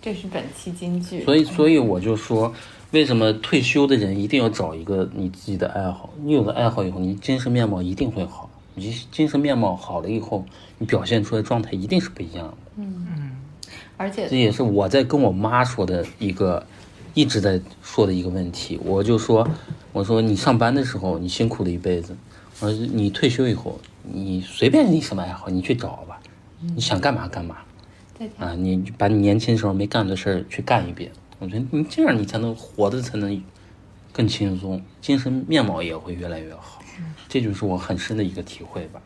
这是本期金句。所以，所以我就说，为什么退休的人一定要找一个你自己的爱好？你有了爱好以后，你精神面貌一定会好。你精神面貌好了以后，你表现出来的状态一定是不一样的。嗯嗯而且这也是我在跟我妈说的一个，一直在说的一个问题。我就说，我说你上班的时候你辛苦了一辈子，我说你退休以后，你随便你什么爱好你去找吧，你想干嘛干嘛。啊，你把你年轻时候没干的事儿去干一遍，我觉得你这样你才能活得才能更轻松，精神面貌也会越来越好。这就是我很深的一个体会吧。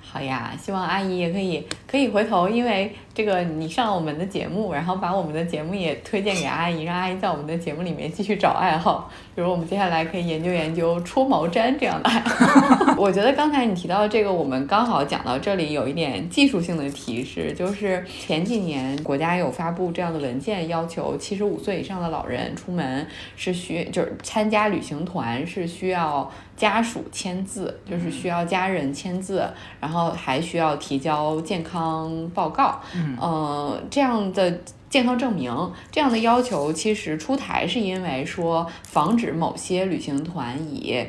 好呀，希望阿姨也可以可以回头，因为这个你上我们的节目，然后把我们的节目也推荐给阿姨，让阿姨在我们的节目里面继续找爱好，比如我们接下来可以研究研究戳毛毡这样的爱好。我觉得刚才你提到这个，我们刚好讲到这里有一点技术性的提示，就是前几年国家有发布这样的文件，要求七十五岁以上的老人出门是需就是参加旅行团是需要家属签字，就是需要家人签字，然后还需要提交健康报告，呃，这样的。健康证明这样的要求其实出台是因为说防止某些旅行团以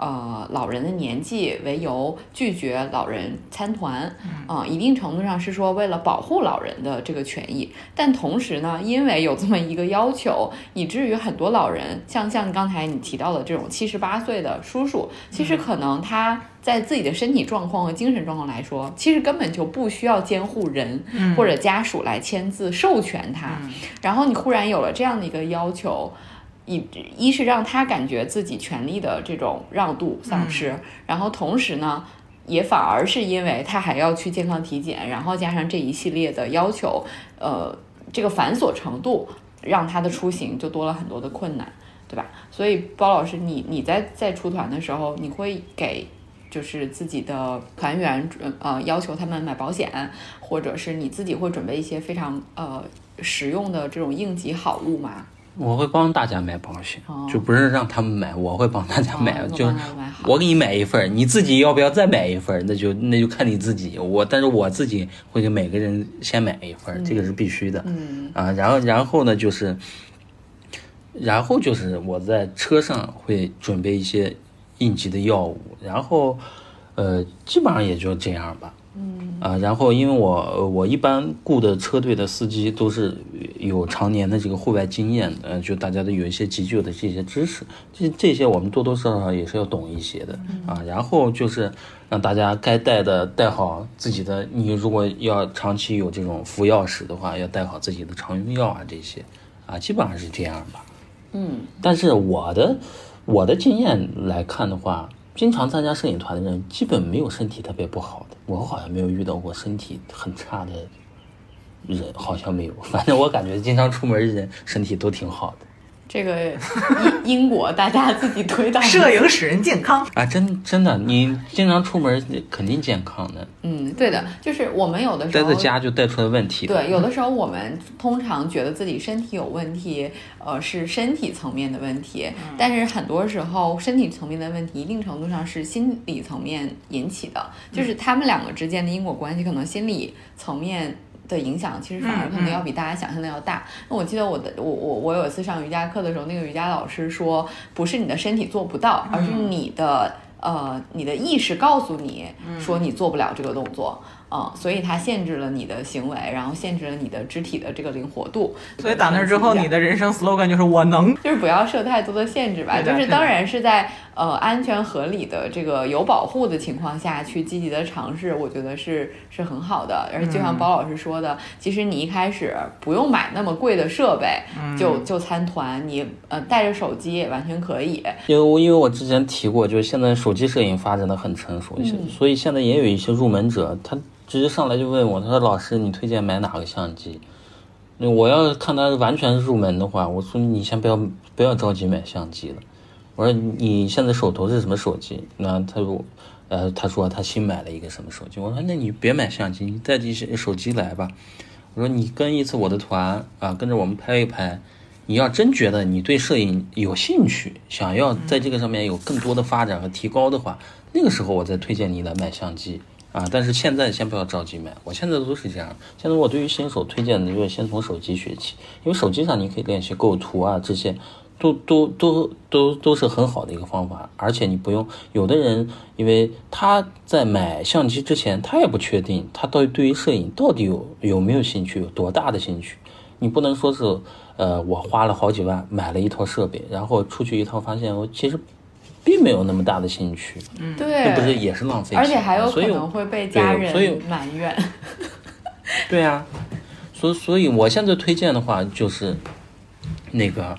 呃老人的年纪为由拒绝老人参团，啊、一定程度上是说为了保护老人的这个权益，但同时呢，因为有这么一个要求，以至于很多老人，像像刚才你提到的这种七十八岁的叔叔，其实可能他在自己的身体状况和精神状况来说，其实根本就不需要监护人或者家属来签字授权他，然后你忽然有了这样的一个要求。一一是让他感觉自己权利的这种让渡丧失，然后同时呢，也反而是因为他还要去健康体检，然后加上这一系列的要求，呃，这个繁琐程度让他的出行就多了很多的困难，对吧？所以包老师，你你在在出团的时候，你会给就是自己的团员呃要求他们买保险，或者是你自己会准备一些非常呃实用的这种应急好物吗？我会帮大家买保险，哦就不是让他们买，我会帮大家买，哦就是我给你买一份，你自己要不要再买一份，那就那就看你自己。我但是我自己会给每个人先买一份儿，这个是必须的。嗯啊，然后然后呢就是，然后就是我在车上会准备一些应急的药物，然后呃基本上也就这样吧。嗯，啊，然后因为我我一般雇的车队的司机都是有常年的这个户外经验，呃，就大家都有一些急救的这些知识，这这些我们多多少少也是要懂一些的啊。然后就是让大家该带的带好自己的，你如果要长期有这种服药史的话，要带好自己的常用药啊这些啊，基本上是这样吧。嗯，但是我的我的经验来看的话，经常参加摄影团的人，基本没有身体特别不好的。我好像没有遇到过身体很差的人，好像没有。反正我感觉经常出门的人身体都挺好的。这个因 因果大家自己推导。摄影使人健康啊，真真的，你经常出门肯定健康的。嗯，对的，就是我们有的时候待在家就带出来问题。对，有的时候我们通常觉得自己身体有问题，呃，是身体层面的问题，但是很多时候身体层面的问题，一定程度上是心理层面引起的，就是他们两个之间的因果关系，可能心理层面。的影响其实反而可能要比大家想象的要大。那我记得我的我我我有一次上瑜伽课的时候，那个瑜伽老师说，不是你的身体做不到，而是你的呃你的意识告诉你说你做不了这个动作。嗯，所以它限制了你的行为，然后限制了你的肢体的这个灵活度。所以打那之后，你的人生 slogan 就是我能，就是不要设太多的限制吧。就是当然是在呃安全合理的这个有保护的情况下去积极的尝试，我觉得是是很好的。而且就像包老师说的，其实你一开始不用买那么贵的设备，就就参团，你呃带着手机也完全可以。因为我因为我之前提过，就是现在手机摄影发展的很成熟，所以现在也有一些入门者，他。直接上来就问我，他说：“老师，你推荐买哪个相机？”那我要看他完全入门的话，我说你先不要不要着急买相机了。我说你现在手头是什么手机？那他说，呃，他说他新买了一个什么手机？我说那你别买相机，你带起手机来吧。我说你跟一次我的团啊，跟着我们拍一拍。你要真觉得你对摄影有兴趣，想要在这个上面有更多的发展和提高的话，那个时候我再推荐你来买相机。啊！但是现在先不要着急买，我现在都是这样。现在我对于新手推荐的就是先从手机学起，因为手机上你可以练习构图啊，这些都都都都都是很好的一个方法。而且你不用，有的人因为他在买相机之前，他也不确定他到底对于摄影到底有有没有兴趣，有多大的兴趣。你不能说是，呃，我花了好几万买了一套设备，然后出去一趟发现我其实。并没有那么大的兴趣，嗯，对，那不是也是浪费，而且还有可能会被家人埋怨。对呀，所所以，我现在推荐的话就是，那个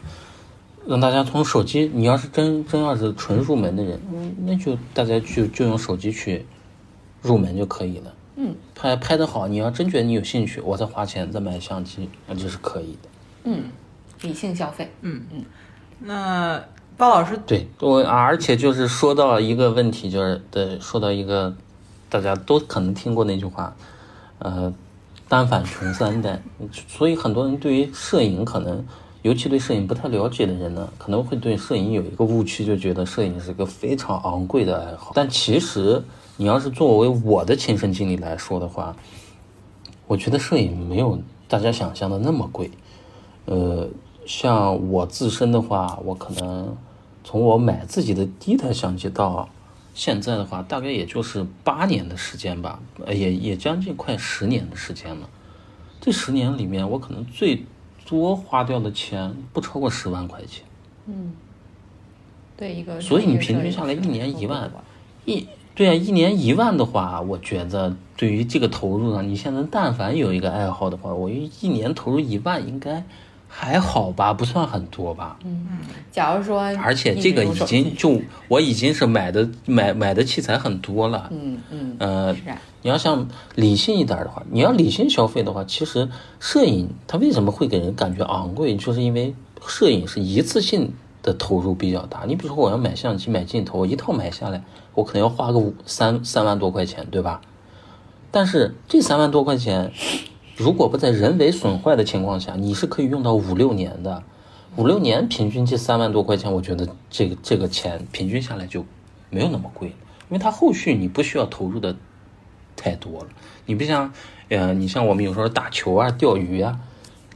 让大家从手机，你要是真真要是纯入门的人，那就大家就就用手机去入门就可以了。嗯，拍拍的好，你要真觉得你有兴趣，我再花钱再买相机，那就是可以的。嗯，理性消费。嗯嗯，那。包老师，对我，而且就是说到一个问题，就是对，说到一个大家都可能听过那句话，呃，单反穷三代，所以很多人对于摄影可能，尤其对摄影不太了解的人呢，可能会对摄影有一个误区，就觉得摄影是个非常昂贵的爱好。但其实你要是作为我的亲身经历来说的话，我觉得摄影没有大家想象的那么贵。呃，像我自身的话，我可能。从我买自己的第一台相机到现在的话，大概也就是八年的时间吧，也也将近快十年的时间了。这十年里面，我可能最多花掉的钱不超过十万块钱。嗯，对一个。所以你平均下来一年一万，一对啊，一年一万的话，我觉得对于这个投入呢，你现在但凡有一个爱好的话，我一年投入一万应该。还好吧，不算很多吧。嗯，假如说，而且这个已经就我已经是买的买买的器材很多了。嗯嗯。呃，你要想理性一点的话，你要理性消费的话，其实摄影它为什么会给人感觉昂贵，就是因为摄影是一次性的投入比较大。你比如说我要买相机买镜头，我一套买下来，我可能要花个五三三万多块钱，对吧？但是这三万多块钱。如果不在人为损坏的情况下，你是可以用到五六年的，五六年平均这三万多块钱，我觉得这个这个钱平均下来就没有那么贵，因为它后续你不需要投入的太多了。你不像，呃，你像我们有时候打球啊、钓鱼啊，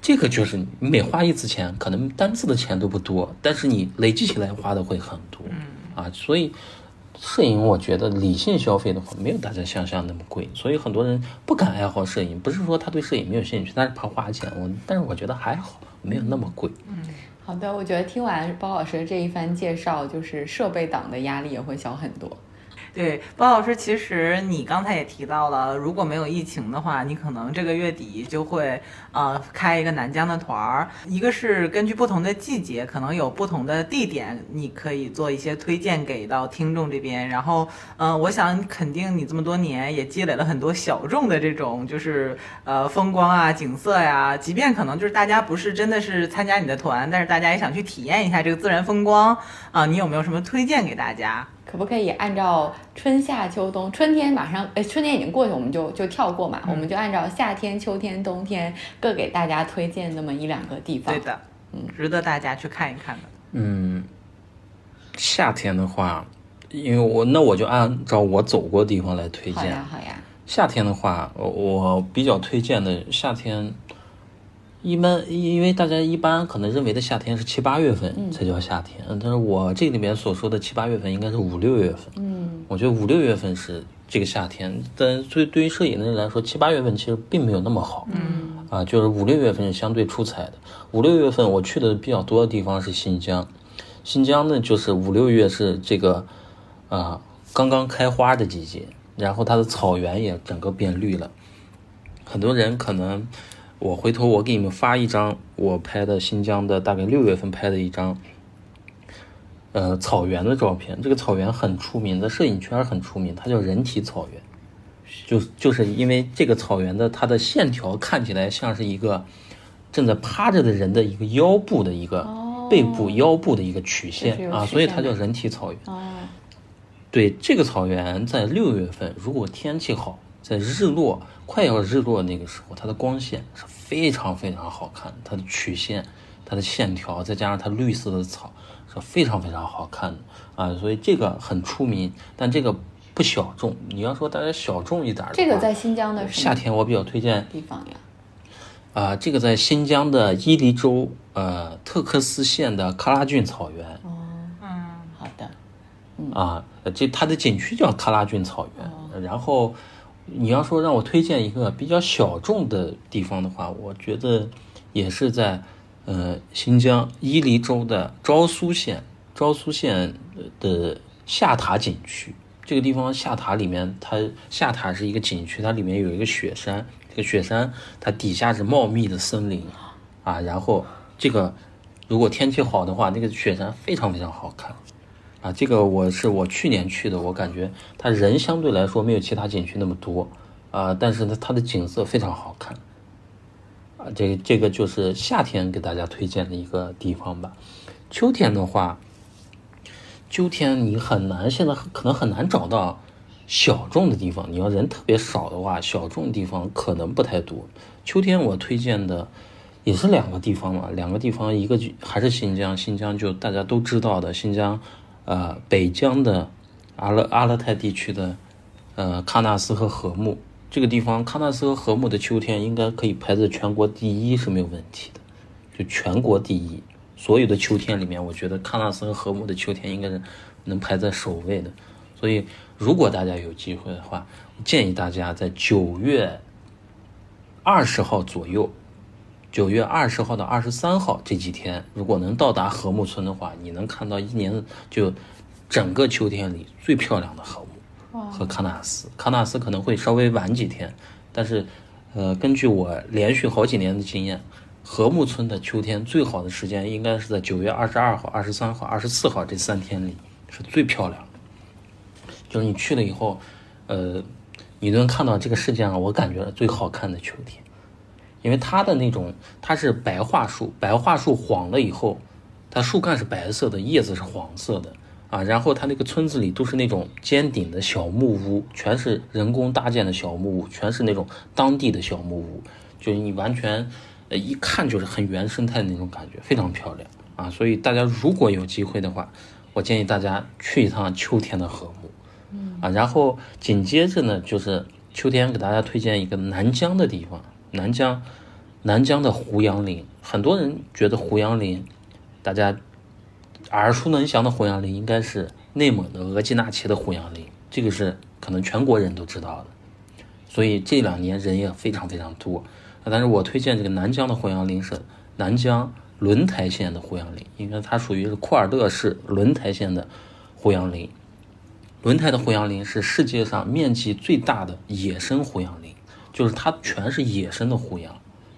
这个就是你每花一次钱，可能单次的钱都不多，但是你累积起来花的会很多啊。所以摄影我觉得理性消费的话，没有大家想象那么贵，所以很多人不敢爱好摄影。不是说他对摄影没有兴趣，他是怕花钱。我但是我觉得还好，没有那么贵。嗯，好的，我觉得听完包老师的这一番介绍，就是设备党的压力也会小很多。对，包老师，其实你刚才也提到了，如果没有疫情的话，你可能这个月底就会呃开一个南疆的团儿。一个是根据不同的季节，可能有不同的地点，你可以做一些推荐给到听众这边。然后，嗯，我想肯定你这么多年也积累了很多小众的这种就是呃风光啊、景色呀。即便可能就是大家不是真的是参加你的团，但是大家也想去体验一下这个自然风光啊。你有没有什么推荐给大家？可不可以按照春夏秋冬？春天马上，哎，春天已经过去，我们就就跳过嘛，我们就按照夏天、秋天、冬天各给大家推荐那么一两个地方。对的，嗯，值得大家去看一看的。嗯，夏天的话，因为我那我就按照我走过的地方来推荐。好呀，好呀。夏天的话，我比较推荐的夏天。一般，因为大家一般可能认为的夏天是七八月份才叫夏天，但是我这里面所说的七八月份应该是五六月份。嗯，我觉得五六月份是这个夏天，但所以对于摄影的人来说，七八月份其实并没有那么好。嗯，啊，就是五六月份是相对出彩的。五六月份我去的比较多的地方是新疆，新疆呢就是五六月是这个啊刚刚开花的季节，然后它的草原也整个变绿了，很多人可能。我回头我给你们发一张我拍的新疆的大概六月份拍的一张，呃草原的照片。这个草原很出名，在摄影圈很出名，它叫人体草原。就就是因为这个草原的它的线条看起来像是一个正在趴着的人的一个腰部的一个背部腰部的一个曲线啊，所以它叫人体草原。对这个草原在六月份，如果天气好。在日落快要日落那个时候，它的光线是非常非常好看，它的曲线、它的线条，再加上它绿色的草，是非常非常好看的啊！所以这个很出名，但这个不小众。你要说大家小众一点的，这个在新疆的夏天我比较推荐地方呀。啊，这个在新疆的伊犁州呃特克斯县的喀拉峻草原。哦，嗯，好的。啊，这它的景区叫喀拉峻草原，然后。你要说让我推荐一个比较小众的地方的话，我觉得也是在呃新疆伊犁州的昭苏县，昭苏县的下塔景区。这个地方下塔里面，它下塔是一个景区，它里面有一个雪山，这个雪山它底下是茂密的森林啊。然后这个如果天气好的话，那个雪山非常非常好看。啊，这个我是我去年去的，我感觉它人相对来说没有其他景区那么多，啊，但是呢，它的景色非常好看，啊，这个这个就是夏天给大家推荐的一个地方吧。秋天的话，秋天你很难，现在可能很难找到小众的地方。你要人特别少的话，小众地方可能不太多。秋天我推荐的也是两个地方嘛，两个地方，一个还是新疆，新疆就大家都知道的新疆。呃，北疆的阿勒阿勒泰地区的呃喀纳斯和禾木这个地方，喀纳斯和禾木的秋天应该可以排在全国第一是没有问题的，就全国第一。所有的秋天里面，我觉得喀纳斯和禾木的秋天应该是能排在首位的。所以，如果大家有机会的话，建议大家在九月二十号左右。九月二十号到二十三号这几天，如果能到达禾木村的话，你能看到一年就整个秋天里最漂亮的禾木和喀纳斯。喀纳斯可能会稍微晚几天，但是，呃，根据我连续好几年的经验，禾木村的秋天最好的时间应该是在九月二十二号、二十三号、二十四号这三天里是最漂亮的。就是你去了以后，呃，你能看到这个世界上我感觉最好看的秋天。因为它的那种，它是白桦树，白桦树黄了以后，它树干是白色的，叶子是黄色的啊。然后它那个村子里都是那种尖顶的小木屋，全是人工搭建的小木屋，全是那种当地的小木屋，就是你完全，呃，一看就是很原生态的那种感觉，非常漂亮啊。所以大家如果有机会的话，我建议大家去一趟秋天的禾木，嗯啊。然后紧接着呢，就是秋天给大家推荐一个南疆的地方。南疆，南疆的胡杨林，很多人觉得胡杨林，大家耳熟能详的胡杨林应该是内蒙的额济纳旗的胡杨林，这个是可能全国人都知道的，所以这两年人也非常非常多。但是我推荐这个南疆的胡杨林是南疆轮台县的胡杨林，因为它属于是库尔勒市轮台县的胡杨林。轮台的胡杨林是世界上面积最大的野生胡杨林，就是它全是野生的胡杨，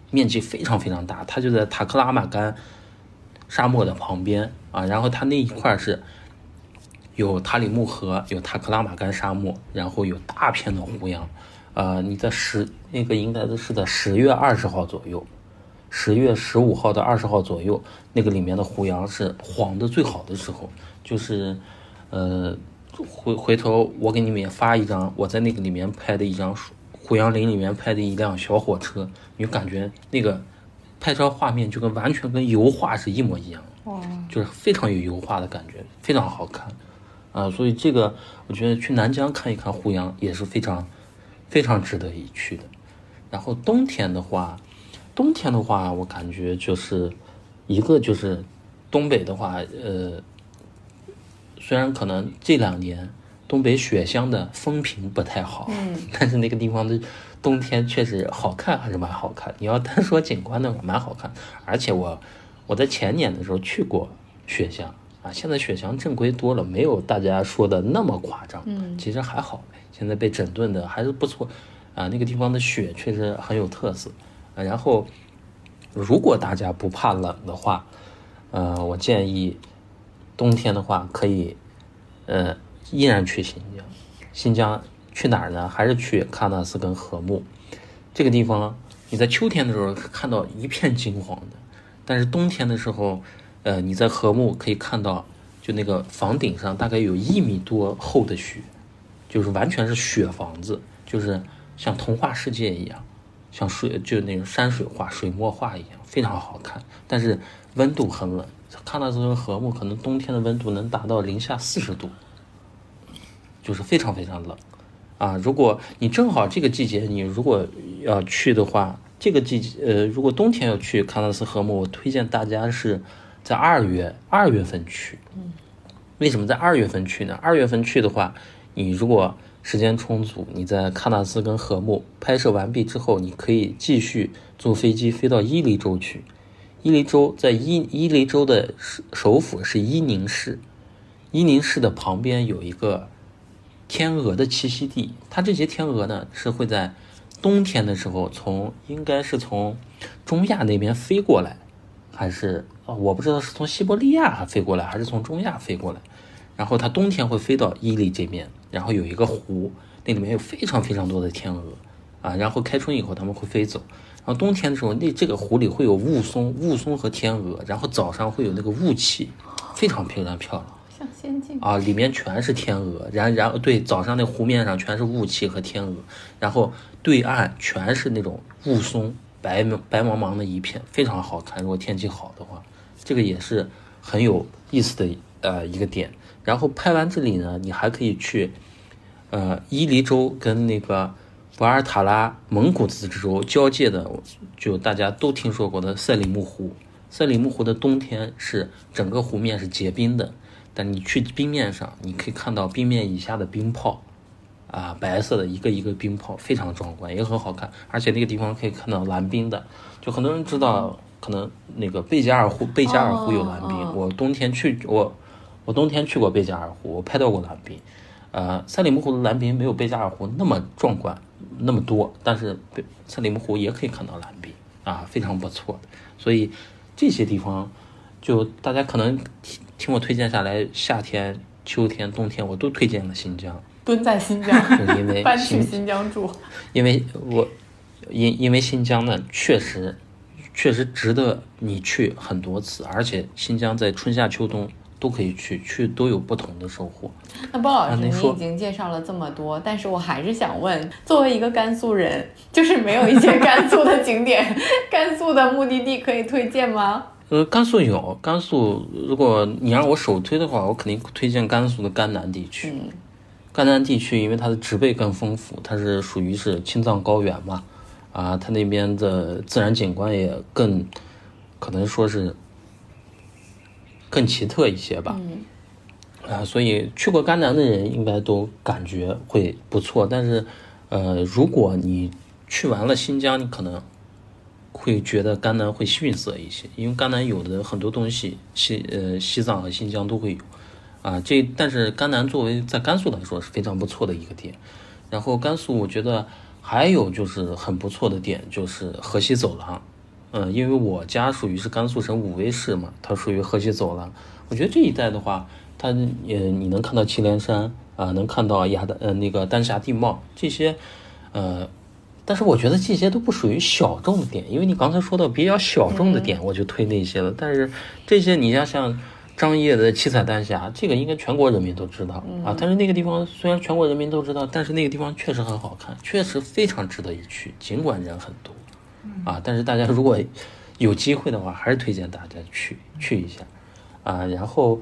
面积非常非常大。它就在塔克拉玛干沙漠的旁边啊，然后它那一块是有塔里木河，有塔克拉玛干沙漠，然后有大片的胡杨。呃，你在十那个应该是在十月二十号左右，十月十五号到二十号左右，那个里面的胡杨是黄的最好的时候，就是呃。回回头我给你们也发一张我在那个里面拍的一张胡杨林里面拍的一辆小火车，你就感觉那个拍照画面就跟完全跟油画是一模一样，就是非常有油画的感觉，非常好看啊！所以这个我觉得去南疆看一看胡杨也是非常非常值得一去的。然后冬天的话，冬天的话我感觉就是一个就是东北的话，呃。虽然可能这两年东北雪乡的风评不太好，嗯，但是那个地方的冬天确实好看，还是蛮好看。你要单说景观的话，蛮好看。而且我我在前年的时候去过雪乡啊，现在雪乡正规多了，没有大家说的那么夸张，嗯，其实还好。现在被整顿的还是不错啊，那个地方的雪确实很有特色。然后如果大家不怕冷的话，呃，我建议。冬天的话，可以，呃，依然去新疆。新疆去哪儿呢？还是去喀纳斯跟禾木这个地方？你在秋天的时候看到一片金黄的，但是冬天的时候，呃，你在禾木可以看到，就那个房顶上大概有一米多厚的雪，就是完全是雪房子，就是像童话世界一样，像水就那种山水画、水墨画一样，非常好看。但是温度很冷。喀纳斯和禾木可能冬天的温度能达到零下四十度，就是非常非常冷啊！如果你正好这个季节，你如果要去的话，这个季节呃，如果冬天要去喀纳斯禾木，我推荐大家是在二月二月份去。为什么在二月份去呢？二月份去的话，你如果时间充足，你在喀纳斯跟禾木拍摄完毕之后，你可以继续坐飞机飞到伊犁州去。伊犁州在伊伊犁州的首首府是伊宁市，伊宁市的旁边有一个天鹅的栖息地。它这些天鹅呢是会在冬天的时候从应该是从中亚那边飞过来，还是啊我不知道是从西伯利亚飞过来还是从中亚飞过来。然后它冬天会飞到伊犁这边，然后有一个湖，那里面有非常非常多的天鹅啊。然后开春以后它们会飞走。然后冬天的时候，那这个湖里会有雾凇，雾凇和天鹅，然后早上会有那个雾气，非常非常漂亮，像仙境啊！里面全是天鹅，然然后对，早上那湖面上全是雾气和天鹅，然后对岸全是那种雾凇，白白茫茫的一片，非常好看。如果天气好的话，这个也是很有意思的呃一个点。然后拍完这里呢，你还可以去呃伊犁州跟那个。博尔塔拉蒙古自治州交界的，就大家都听说过的赛里木湖。赛里木湖的冬天是整个湖面是结冰的，但你去冰面上，你可以看到冰面以下的冰泡，啊，白色的一个一个冰泡，非常壮观，也很好看。而且那个地方可以看到蓝冰的，就很多人知道，可能那个贝加尔湖，贝加尔湖有蓝冰。我冬天去，我我冬天去过贝加尔湖，我拍到过蓝冰。呃，赛里木湖的蓝冰没有贝加尔湖那么壮观。那么多，但是赛里木湖也可以看到蓝冰啊，非常不错的。所以这些地方，就大家可能听听我推荐下来，夏天、秋天、冬天我都推荐了新疆。蹲在新疆，因为 搬去新疆住。因为我因因为新疆呢，确实确实值得你去很多次，而且新疆在春夏秋冬。都可以去，去都有不同的收获。那包老师，你已经介绍了这么多，但是我还是想问，作为一个甘肃人，就是没有一些 甘肃的景点、甘肃的目的地可以推荐吗？呃，甘肃有，甘肃如果你让我首推的话，我肯定推荐甘肃的甘南地区。甘南地区因为它的植被更丰富，它是属于是青藏高原嘛，啊，它那边的自然景观也更可能说是。更奇特一些吧，啊，所以去过甘南的人应该都感觉会不错。但是，呃，如果你去完了新疆，你可能会觉得甘南会逊色一些，因为甘南有的很多东西，西呃西藏和新疆都会有啊。这但是甘南作为在甘肃来说是非常不错的一个点。然后甘肃我觉得还有就是很不错的点，就是河西走廊。嗯，因为我家属于是甘肃省武威市嘛，它属于河西走廊。我觉得这一带的话，它也你能看到祁连山啊，能看到雅的呃那个丹霞地貌这些，呃，但是我觉得这些都不属于小众的点，因为你刚才说到比较小众的点，我就推那些了。但是这些你像像张掖的七彩丹霞，这个应该全国人民都知道啊。但是那个地方虽然全国人民都知道，但是那个地方确实很好看，确实非常值得一去，尽管人很多。啊，但是大家如果有机会的话，还是推荐大家去去一下，啊，然后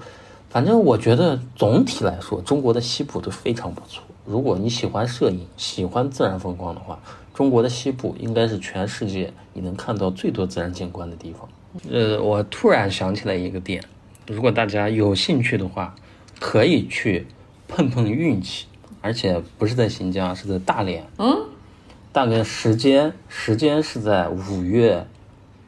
反正我觉得总体来说，中国的西部都非常不错。如果你喜欢摄影、喜欢自然风光的话，中国的西部应该是全世界你能看到最多自然景观的地方。呃，我突然想起来一个点，如果大家有兴趣的话，可以去碰碰运气，而且不是在新疆，是在大连。嗯。大概时间时间是在五月，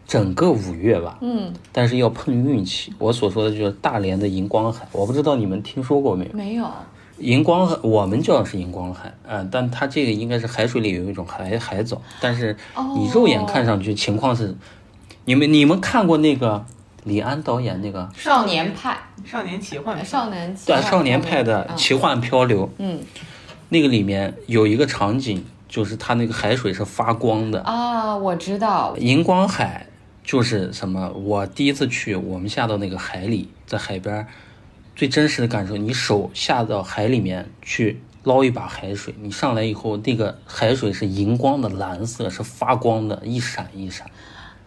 整个五月吧。嗯，但是要碰运气。我所说的就是大连的荧光海，我不知道你们听说过没有？没有。荧光海，我们叫是荧光海，嗯，但它这个应该是海水里有一种海海藻，但是你肉眼看上去情况是，你们你们看过那个李安导演那个？少年派、少年奇幻、少年对少年派的奇幻漂流，嗯，那个里面有一个场景。就是它那个海水是发光的。啊，我知道，荧光海就是什么？我第一次去，我们下到那个海里，在海边，最真实的感受，你手下到海里面去捞一把海水，你上来以后，那个海水是荧光的蓝色，是发光的，一闪一闪。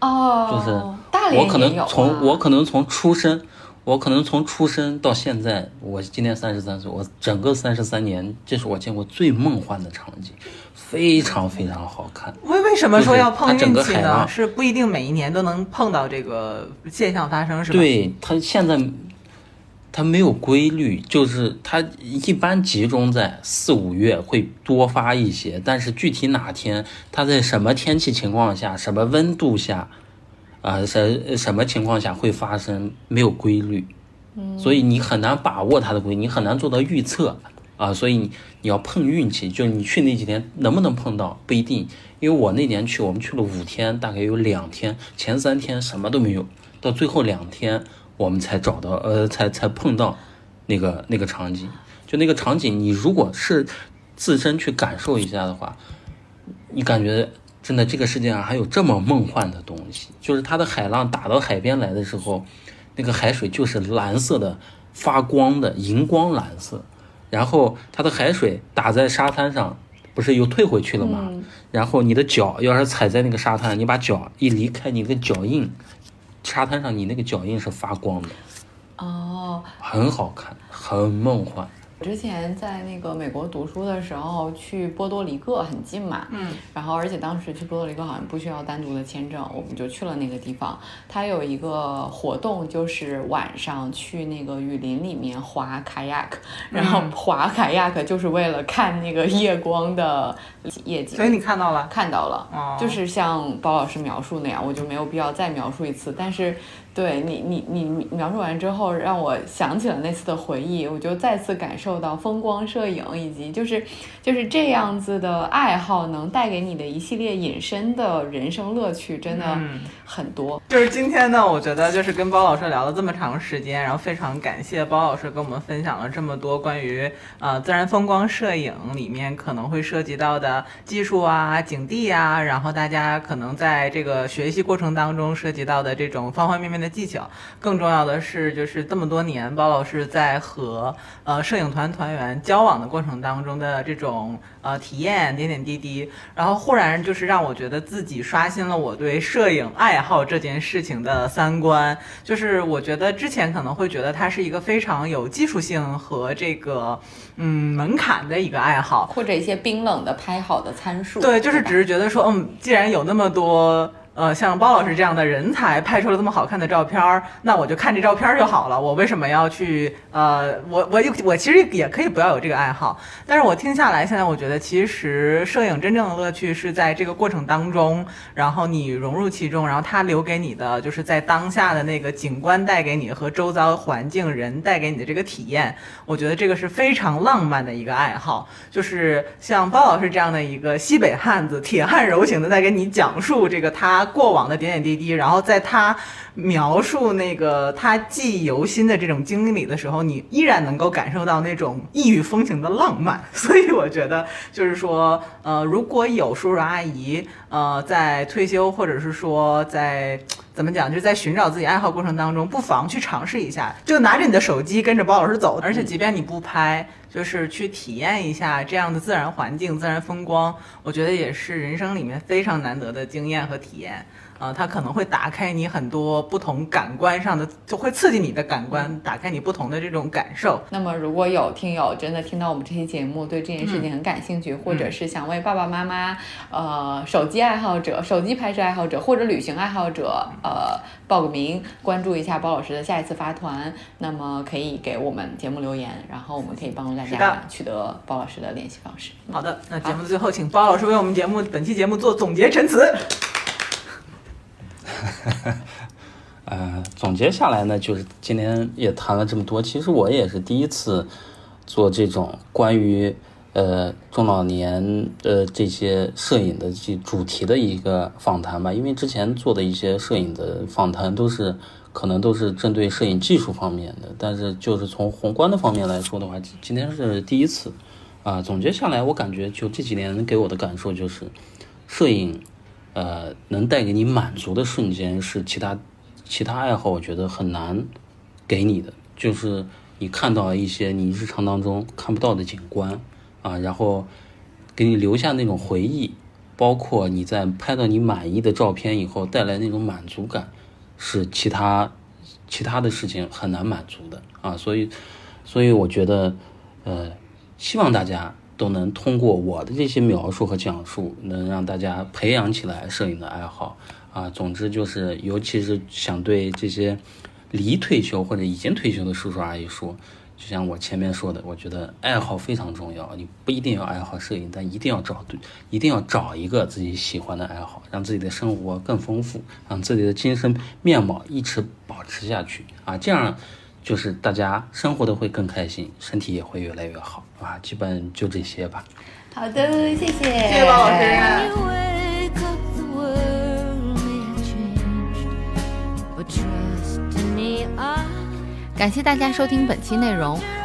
哦，就是我可能从我可能从出生。我可能从出生到现在，我今年三十三岁，我整个三十三年，这是我见过最梦幻的场景，非常非常好看。为为什么说要碰运气呢？是不一定每一年都能碰到这个现象发生，是吧？对，它现在它没有规律，就是它一般集中在四五月会多发一些，但是具体哪天它在什么天气情况下、什么温度下。啊，什什么情况下会发生没有规律，所以你很难把握它的规律，你很难做到预测啊，所以你你要碰运气，就是你去那几天能不能碰到不一定，因为我那年去，我们去了五天，大概有两天，前三天什么都没有，到最后两天我们才找到，呃，才才碰到那个那个场景，就那个场景，你如果是自身去感受一下的话，你感觉。真的，这个世界上还有这么梦幻的东西，就是它的海浪打到海边来的时候，那个海水就是蓝色的，发光的荧光蓝色，然后它的海水打在沙滩上，不是又退回去了吗？然后你的脚要是踩在那个沙滩，你把脚一离开，你的脚印，沙滩上你那个脚印是发光的，哦，很好看，很梦幻。之前在那个美国读书的时候，去波多黎各很近嘛，嗯，然后而且当时去波多黎各好像不需要单独的签证，我们就去了那个地方。它有一个活动，就是晚上去那个雨林里面滑卡亚克，然后滑卡亚克就是为了看那个夜光的夜景。所以你看到了？看到了，就是像包老师描述那样，我就没有必要再描述一次，但是。对你，你你描述完之后，让我想起了那次的回忆，我就再次感受到风光摄影以及就是就是这样子的爱好能带给你的一系列隐身的人生乐趣，真的很多。就是今天呢，我觉得就是跟包老师聊了这么长时间，然后非常感谢包老师跟我们分享了这么多关于呃自然风光摄影里面可能会涉及到的技术啊、景地啊，然后大家可能在这个学习过程当中涉及到的这种方方面面。的技巧，更重要的是，就是这么多年，包老师在和呃摄影团团员交往的过程当中的这种呃体验点点滴滴，然后忽然就是让我觉得自己刷新了我对摄影爱好这件事情的三观。就是我觉得之前可能会觉得它是一个非常有技术性和这个嗯门槛的一个爱好，或者一些冰冷的拍好的参数。对，就是只是觉得说，嗯，既然有那么多。呃，像包老师这样的人才拍出了这么好看的照片儿，那我就看这照片儿就好了。我为什么要去？呃，我我我其实也可以不要有这个爱好。但是我听下来，现在我觉得其实摄影真正的乐趣是在这个过程当中，然后你融入其中，然后它留给你的就是在当下的那个景观带给你和周遭环境人带给你的这个体验。我觉得这个是非常浪漫的一个爱好，就是像包老师这样的一个西北汉子，铁汉柔情的在给你讲述这个他。过往的点点滴滴，然后在他描述那个他记忆犹新的这种经历的时候，你依然能够感受到那种异域风情的浪漫。所以我觉得，就是说，呃，如果有叔叔阿姨，呃，在退休或者是说在怎么讲，就是在寻找自己爱好过程当中，不妨去尝试一下，就拿着你的手机跟着包老师走，而且即便你不拍。就是去体验一下这样的自然环境、自然风光，我觉得也是人生里面非常难得的经验和体验。啊，它可能会打开你很多不同感官上的，就会刺激你的感官，打开你不同的这种感受。那么，如果有听友真的听到我们这期节目，对这件事情很感兴趣，或者是想为爸爸妈妈、呃手机爱好者、手机拍摄爱好者或者旅行爱好者，呃报个名，关注一下包老师的下一次发团，那么可以给我们节目留言，然后我们可以帮助大家取得包老师的联系方式。好的，那节目的最后，请包老师为我们节目本期节目做总结陈词。呃，总结下来呢，就是今天也谈了这么多。其实我也是第一次做这种关于呃中老年的这些摄影的这主题的一个访谈吧。因为之前做的一些摄影的访谈都是可能都是针对摄影技术方面的，但是就是从宏观的方面来说的话，今天是第一次啊。总结下来，我感觉就这几年给我的感受就是，摄影。呃，能带给你满足的瞬间是其他其他爱好我觉得很难给你的，就是你看到一些你日常当中看不到的景观啊，然后给你留下那种回忆，包括你在拍到你满意的照片以后带来那种满足感，是其他其他的事情很难满足的啊，所以所以我觉得呃，希望大家。都能通过我的这些描述和讲述，能让大家培养起来摄影的爱好啊。总之就是，尤其是想对这些离退休或者已经退休的叔叔阿姨说，就像我前面说的，我觉得爱好非常重要。你不一定要爱好摄影，但一定要找对，一定要找一个自己喜欢的爱好，让自己的生活更丰富，让自己的精神面貌一直保持下去啊。这样。就是大家生活的会更开心，身体也会越来越好啊！基本就这些吧。好的，谢谢，谢谢王老师。感谢大家收听本期内容。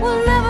will never